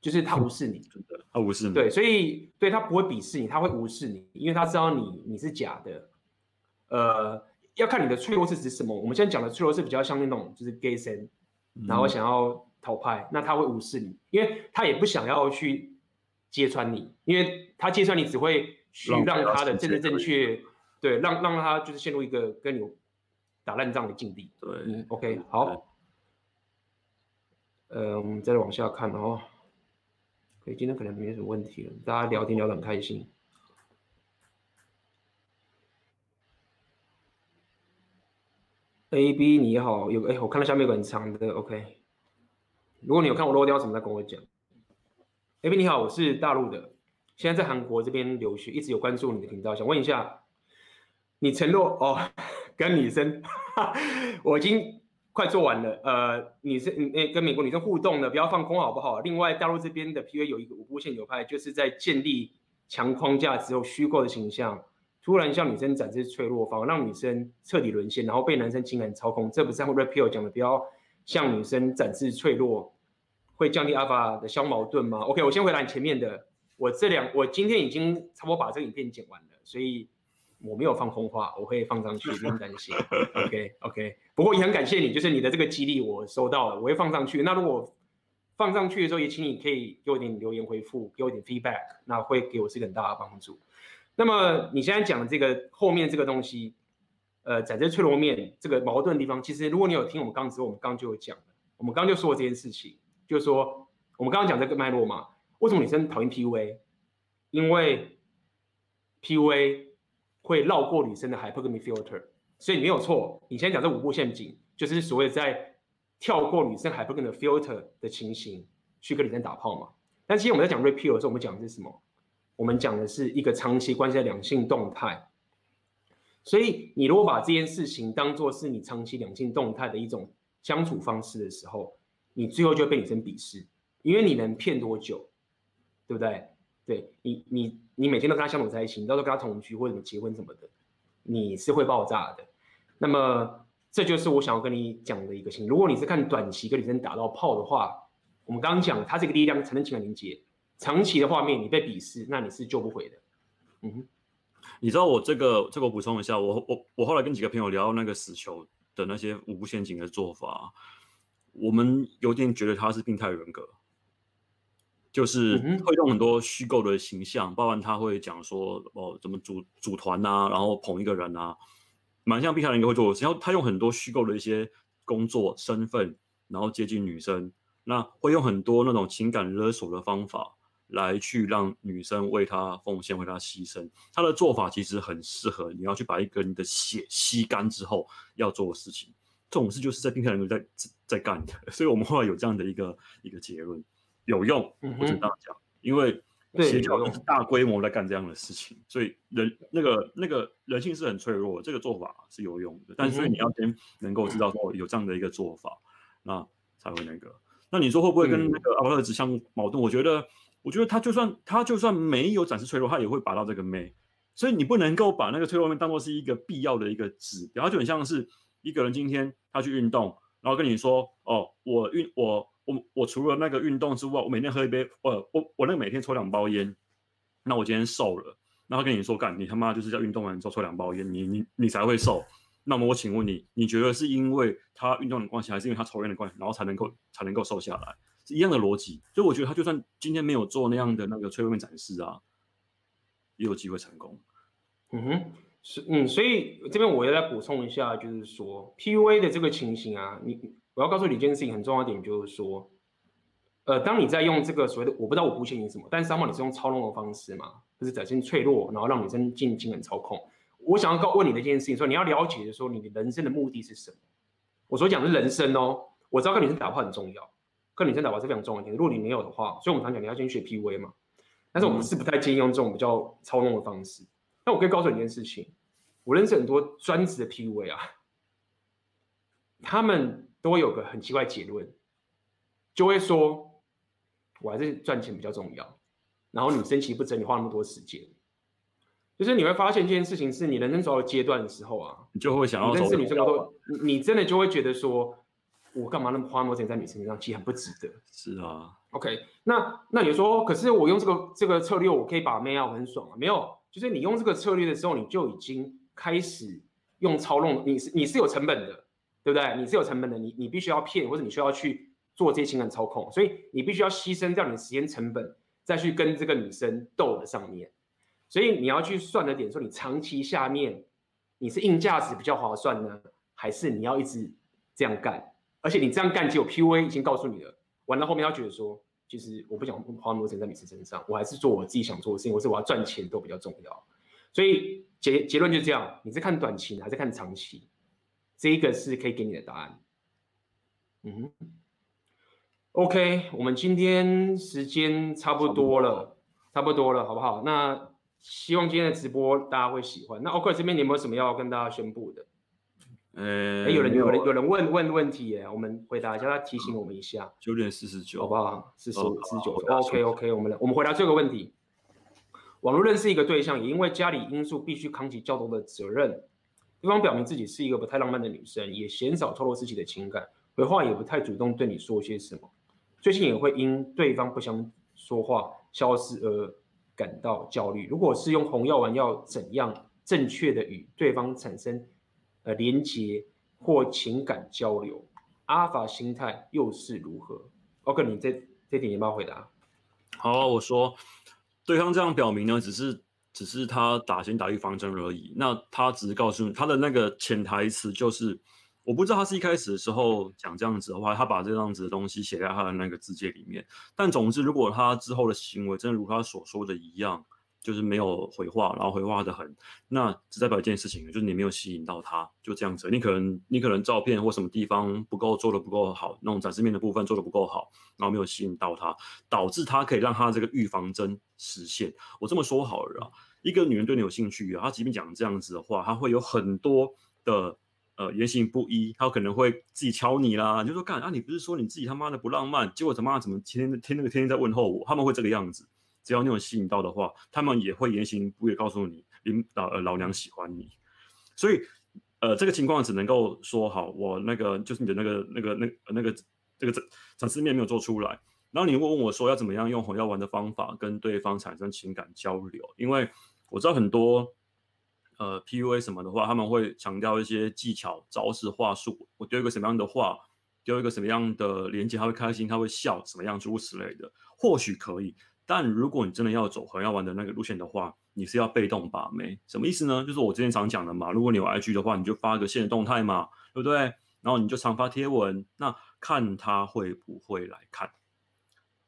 就是他无视你，<laughs> 真的，他无视你。对，所以对他不会鄙视你，他会无视你，因为他知道你你是假的，呃。要看你的脆弱是指什么？我们现在讲的脆弱是比较像那种就是 gay 森，然后想要讨拍，嗯，那他会无视你，因为他也不想要去揭穿你，因为他揭穿你只会去让他的政治正确，对，让让他就是陷入一个跟你打烂仗的境地。对，嗯，OK，好，呃，我们再往下看哦。可以，今天可能没什么问题了，大家聊天聊得很开心。A B 你好，有哎，我看到下面有个很长的，OK。如果你有看我漏掉什么，再跟我讲。A B 你好，我是大陆的，现在在韩国这边留学，一直有关注你的频道，想问一下，你承诺哦，跟女生，<laughs> 我已经快做完了，呃，女生诶跟美国女生互动的，不要放空好不好？另外，大陆这边的 PUA 有一个五步线流派，就是在建立强框架之后，虚构的形象。突然向女生展示脆弱，反而让女生彻底沦陷，然后被男生情感操控。这不是 Rapio 讲的，不要向女生展示脆弱，会降低 Alpha 的消矛盾吗？OK，我先回答你前面的。我这两，我今天已经差不多把这个影片剪完了，所以我没有放空话，我会放上去，不用担心。OK OK，不过也很感谢你，就是你的这个激励我收到了，我会放上去。那如果放上去的时候，也请你可以给我点留言回复，给我点 feedback，那会给我是一个很大的帮助。那么你现在讲的这个后面这个东西，呃，在这脆弱面这个矛盾的地方，其实如果你有听我们刚之后，我们刚刚就有讲了，我们刚刚就说这件事情，就是说我们刚刚讲这个脉络嘛，为什么女生讨厌 PUA？因为 PUA 会绕过女生的 hypergamy filter，所以你没有错，你现在讲这五步陷阱，就是所谓在跳过女生 hypergamy filter 的情形去跟女生打炮嘛。但其实我们在讲 Rape PUA 的时候，我们讲的是什么？我们讲的是一个长期关系的两性动态，所以你如果把这件事情当做是你长期两性动态的一种相处方式的时候，你最后就会被女生鄙视，因为你能骗多久，对不对？对你，你你每天都跟他相处在一起，你到时候跟他同居或者结婚什么的，你是会爆炸的。那么这就是我想要跟你讲的一个情。如果你是看短期跟女生打到炮的话，我们刚刚讲，它这个力量才能情感连接。长期的画面，你被鄙视，那你是救不回的。嗯哼，你知道我这个这个我补充一下，我我我后来跟几个朋友聊那个死囚的那些五步陷阱的做法，我们有点觉得他是病态人格，就是会用很多虚构的形象，包含他会讲说哦怎么组组团啊，然后捧一个人啊，蛮像病态人格会做，然后他用很多虚构的一些工作身份，然后接近女生，那会用很多那种情感勒索的方法。来去让女生为他奉献，为他牺牲，他的做法其实很适合你要去把一个人的血吸干之后要做的事情。这种事就是在病态人格在在干的，所以我们后来有这样的一个一个结论，有用。我跟大家讲，因为邪教是大规模在干这样的事情，所以人那个那个人性是很脆弱，这个做法是有用的。但是所以你要先能够知道说有这样的一个做法，那才会那个。那你说会不会跟那个阿尔兹相矛盾？我觉得。我觉得他就算他就算没有展示脆弱，他也会拔到这个妹，所以你不能够把那个脆弱面当做是一个必要的一个指标，它就很像是一个人今天他去运动，然后跟你说，哦，我运我我我除了那个运动之外，我每天喝一杯，呃，我我那个每天抽两包烟，那我今天瘦了，那他跟你说干，你他妈就是要运动完之后抽两包烟，你你你才会瘦。那么我请问你，你觉得是因为他运动的关系，还是因为他抽烟的关系，然后才能够才能够瘦下来？是一样的逻辑。所以我觉得他就算今天没有做那样的那个催眠面展示啊，也有机会成功。嗯哼，是嗯，所以这边我要再补充一下，就是说 PUA 的这个情形啊，你我要告诉你一件事情，很重要的点就是说，呃，当你在用这个所谓的我不知道我不确定什么，但是上面你是用操弄的方式嘛，就是展现脆弱，然后让女生进行情感操控。我想要告问你的一件事情，说你要了解的说你的人生的目的是什么？我所讲的人生哦，我知道跟女生打炮很重要，跟女生打炮是非常重要的。如果你没有的话，所以我们常讲你要先学 PUA 嘛，但是我们是不太建议用这种比较操弄的方式。那我可以告诉你一件事情，我认识很多专职的 PUA 啊，他们都会有个很奇怪的结论，就会说，我还是赚钱比较重要。然后女生其实不值得你花那么多时间，就是你会发现这件事情是你人生走到阶段的时候啊，你就会想要认识女生多，你真的就会觉得说，我干嘛那么花那么多钱在女生身上，其实很不值得。是啊，OK，那那你说，可是我用这个这个策略，我可以把妹啊，我很爽啊，没有。就是你用这个策略的时候，你就已经开始用操弄，你是你是有成本的，对不对？你是有成本的，你你必须要骗，或者你需要去做这些情感操控，所以你必须要牺牲掉你的时间成本，再去跟这个女生斗的上面。所以你要去算的点，说你长期下面你是硬价值比较划算呢，还是你要一直这样干？而且你这样干，只有 PUA 已经告诉你了，玩到后面要觉得说。其实我不想花那么多钱在女生身上，我还是做我自己想做的事情，或是我要赚钱都比较重要。所以结结论就是这样，你是看短期还是看长期？这一个是可以给你的答案。嗯哼，OK，我们今天时间差不多了，差不多了，好不好？那希望今天的直播大家会喜欢。那 OK，这边你有没有什么要跟大家宣布的？呃、欸，有人有人有人问问问题耶，我们回答一下，他提醒我们一下。九点四十九，好不好？四十五四十九。OK OK，我们来，我们回答这个问题。网络认识一个对象，也因为家里因素必须扛起较多的责任。对方表明自己是一个不太浪漫的女生，也鲜少透露自己的情感，回话也不太主动对你说些什么。最近也会因对方不想说话、消失而感到焦虑。如果是用红药丸，要怎样正确的与对方产生？呃，连接或情感交流，阿法心态又是如何？OK，你这这点你帮我回答。好，我说，对方这样表明呢，只是只是他打先打预防针而已。那他只是告诉你，他的那个潜台词就是，我不知道他是一开始的时候讲这样子的话，他把这样子的东西写在他的那个字界里面。但总之，如果他之后的行为真的如他所说的一样。就是没有回话，然后回话的很，那只代表一件事情，就是你没有吸引到他，就这样子。你可能你可能照片或什么地方不够做的不够好，那种展示面的部分做的不够好，然后没有吸引到他，导致他可以让他这个预防针实现。我这么说好了啊，一个女人对你有兴趣，她即便讲这样子的话，她会有很多的呃言行不一，她可能会自己敲你啦，你就说干啊，你不是说你自己他妈的不浪漫，结果他妈怎么天天天那个天天在问候我，他们会这个样子。只要你有吸引到的话，他们也会言行不一告诉你，领老呃老娘喜欢你，所以呃这个情况只能够说好，我那个就是你的那个那个那那个这个展展示面没有做出来，然后你会问我说要怎么样用红药丸的方法跟对方产生情感交流，因为我知道很多呃 PUA 什么的话，他们会强调一些技巧、招式、话术，我丢一个什么样的话，丢一个什么样的连接，他会开心，他会笑，什么样诸如此类的，或许可以。但如果你真的要走红药丸的那个路线的话，你是要被动把妹，什么意思呢？就是我之前常讲的嘛，如果你有 IG 的话，你就发个限时动态嘛，对不对？然后你就常发贴文，那看他会不会来看。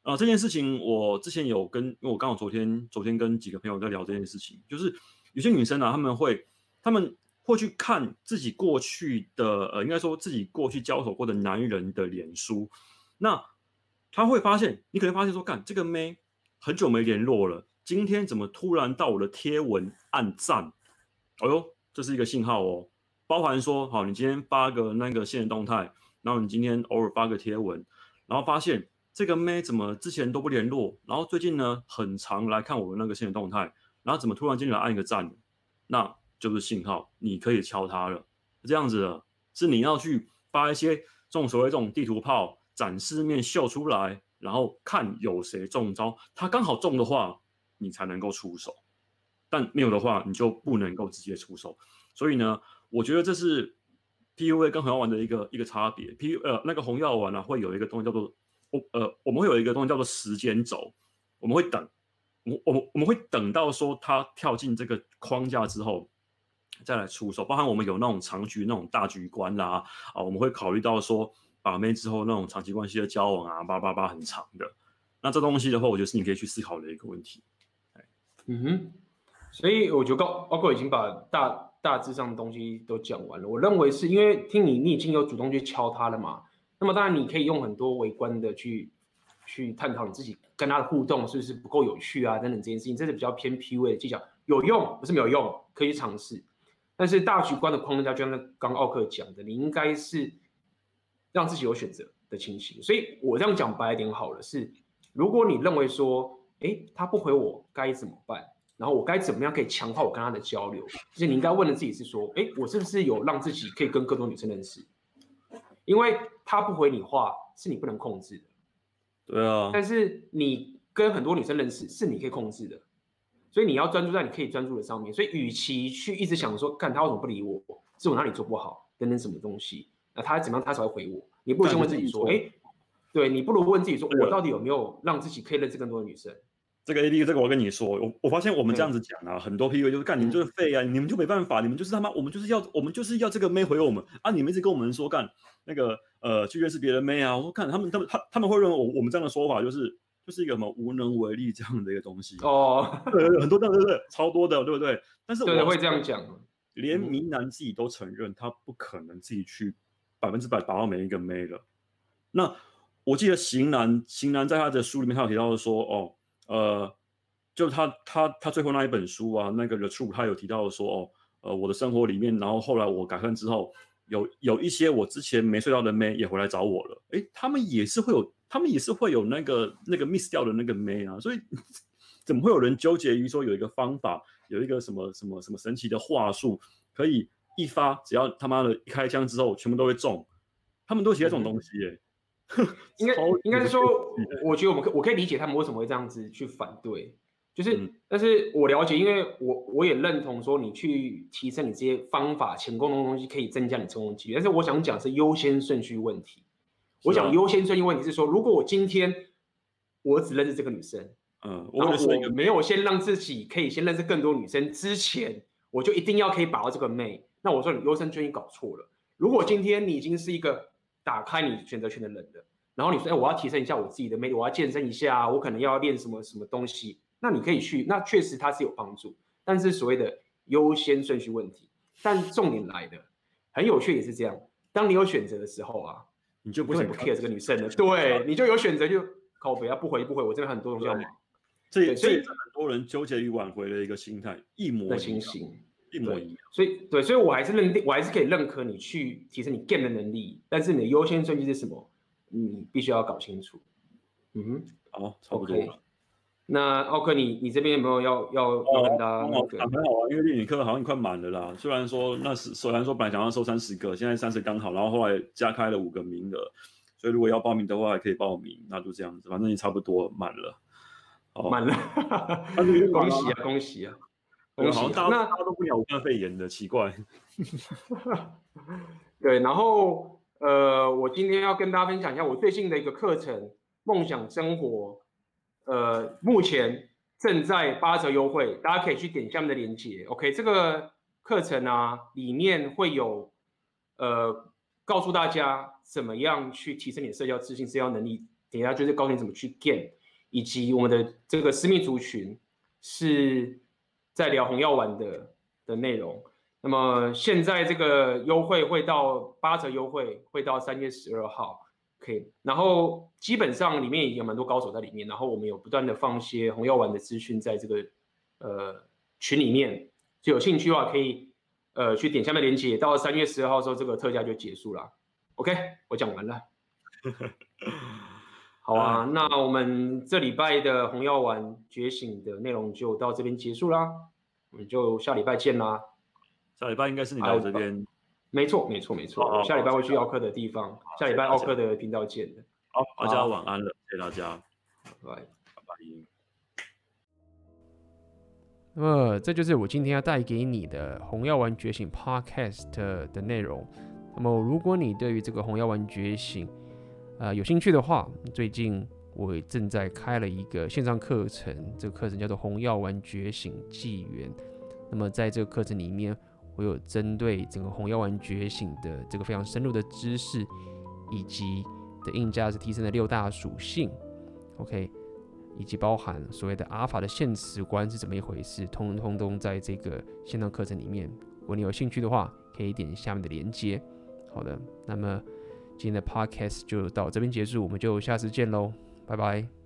啊、这件事情我之前有跟，因为我刚好昨天昨天跟几个朋友在聊这件事情，就是有些女生啊，他们会他们会去看自己过去的，呃，应该说自己过去交手过的男人的脸书，那他会发现，你可能发现说，干这个妹。很久没联络了，今天怎么突然到我的贴文按赞？哎呦，这是一个信号哦，包含说，好，你今天发个那个限时动态，然后你今天偶尔发个贴文，然后发现这个妹怎么之前都不联络，然后最近呢很常来看我的那个限时动态，然后怎么突然间就按一个赞，那就是信号，你可以敲他了，这样子的，是你要去发一些这种所谓这种地图炮，展示面秀出来，然后看有谁中招，他刚好中的话，你才能够出手，但没有的话，你就不能够直接出手。所以呢，我觉得这是 PUA 跟红药丸的一个一个差别。P 呃那个红药丸呢，会有一个东西叫做我呃我们会有一个东西叫做时间轴，我们会等。我我们我们会等到说他跳进这个框架之后，再来出手，包含我们有那种长局那种大局观啦，啊，我们会考虑到说把妹之后那种长期关系的交往啊，八八八很长的，那这东西的话，我觉得是你可以去思考的一个问题。嗯哼，所以我觉得高包括已经把大大致上的东西都讲完了。我认为是因为听你你已经有主动去敲他了嘛，那么当然你可以用很多围观的去。去探讨你自己跟他的互动是不是不够有趣啊，等等这件事情，这是比较偏 PUA 的技巧，有用不是没有用，可以去尝试。但是大局观的框架，就像刚奥克讲的，你应该是让自己有选择的情形。所以我这样讲白一点好了，是如果你认为说，哎，他不回我该怎么办？然后我该怎么样可以强化我跟他的交流？就是你应该问的自己是说，哎，我是不是有让自己可以跟更多女生认识？因为他不回你话，是你不能控制的。对啊，但是你跟很多女生认识是你可以控制的，所以你要专注在你可以专注的上面。所以，与其去一直想说，看他为什么不理我，是我哪里做不好，等等什么东西，那他怎么样他才会回我？你不如先问自己说，哎，对，你不如问自己说，我到底有没有让自己可以认识更多的女生？这个 A D，这个我跟你说，我我发现我们这样子讲啊，很多 P V 就是干，你们就是废啊，你们就没办法，你们就是他妈，我们就是要，我们就是要这个妹回我们啊，你们一直跟我们说干那个呃去认识别人妹啊，我说看他们他们他他们会认为我我们这样的说法就是就是一个什么无能为力这样的一个东西哦，<laughs> 对对对很多这样对不对？超多的对不对？但是我对会这样讲，连明男自己都承认他不可能自己去百分之百把握每一个妹了。那我记得型男型男在他的书里面他有提到说哦呃。就是他他他最后那一本书啊，那个 The Truth 他有提到说哦，呃，我的生活里面，然后后来我改善之后，有有一些我之前没睡到的妹也回来找我了，诶，他们也是会有，他们也是会有那个那个 miss 掉的那个妹啊，所以 <laughs> 怎么会有人纠结于说有一个方法，有一个什么什么什么神奇的话术，可以一发只要他妈的一开枪之后全部都会中，他们都写这种东西诶、欸。嗯、<laughs> 应该应该是说，我觉得我们可我可以理解他们为什么会这样子去反对。就是，嗯、但是我了解，因为我我也认同说，你去提升你这些方法、潜功的东西，可以增加你成功几率。但是我想讲是优先顺序问题。啊、我想优先顺序问题是说，如果我今天我只认识这个女生，嗯，然后我没有先让自己可以先认识更多女生之前，我就一定要可以把握这个妹。那我说你优先顺序搞错了。如果今天你已经是一个打开你选择权的人了，然后你说，哎，我要提升一下我自己的妹，我要健身一下，我可能要练什么什么东西。那你可以去，那确实它是有帮助，但是所谓的优先顺序问题。但重点来的，很有趣也是这样，当你有选择的时候啊，你就不想不 care 这个女生了，对，你就有选择就靠北啊，不回不回，我这边很多东西要忙。这也所以很多人纠结于挽回的一个心态，一模的情形，一模一样。所以对，所以我还是认定，我还是可以认可你去提升你 game 的能力，但是你的优先顺序是什么，你必须要搞清楚。嗯哼，好，差不多了。Okay. 那奥克，你你这边有没有要要要跟大家？很好啊，因为丽女课好像快满了啦。虽然说那是虽然说本来想要收三十个，现在三十刚好，然后后来加开了五个名额，所以如果要报名的话，还可以报名。那就这样子，反正也差不多满了。满了，<laughs> 恭喜啊，恭喜啊！好像大家大家都不鸟武汉肺炎的，奇怪。<laughs> 对，然后呃，我今天要跟大家分享一下我最近的一个课程——梦想生活。呃，目前正在八折优惠，大家可以去点下面的链接。OK，这个课程啊，里面会有呃，告诉大家怎么样去提升你的社交自信、社交能力。等一下就是告诉你怎么去 get，以及我们的这个私密族群是在聊红药丸的的内容。那么现在这个优惠会到八折优惠，会到三月十二号。可以，然后基本上里面也有蛮多高手在里面，然后我们有不断的放一些红药丸的资讯在这个呃群里面，就有兴趣的话可以呃去点下面链接，到三月十二号的时候这个特价就结束了。OK，我讲完了。<laughs> 好啊，那我们这礼拜的红药丸觉醒的内容就到这边结束啦，我们就下礼拜见啦。下礼拜应该是你到我这边。没错，没错，没错。下礼拜会去奥克的地方，下礼拜奥克的频道见的。好，大家晚安了，谢谢大家，拜拜。那么，这就是我今天要带给你的《红药丸觉醒》Podcast 的内容。那么，如果你对于这个《红药丸觉醒》呃有兴趣的话，最近我正在开了一个线上课程，这个课程叫做《红药丸觉醒纪元》。那么，在这个课程里面，我有针对整个红药丸觉醒的这个非常深入的知识，以及的硬价值提升的六大属性，OK。以及包含所谓的阿尔法的现实观是怎么一回事，通通都在这个线上课程里面。如果你有兴趣的话，可以点下面的链接。好的，那么今天的 podcast 就到这边结束，我们就下次见喽，拜拜。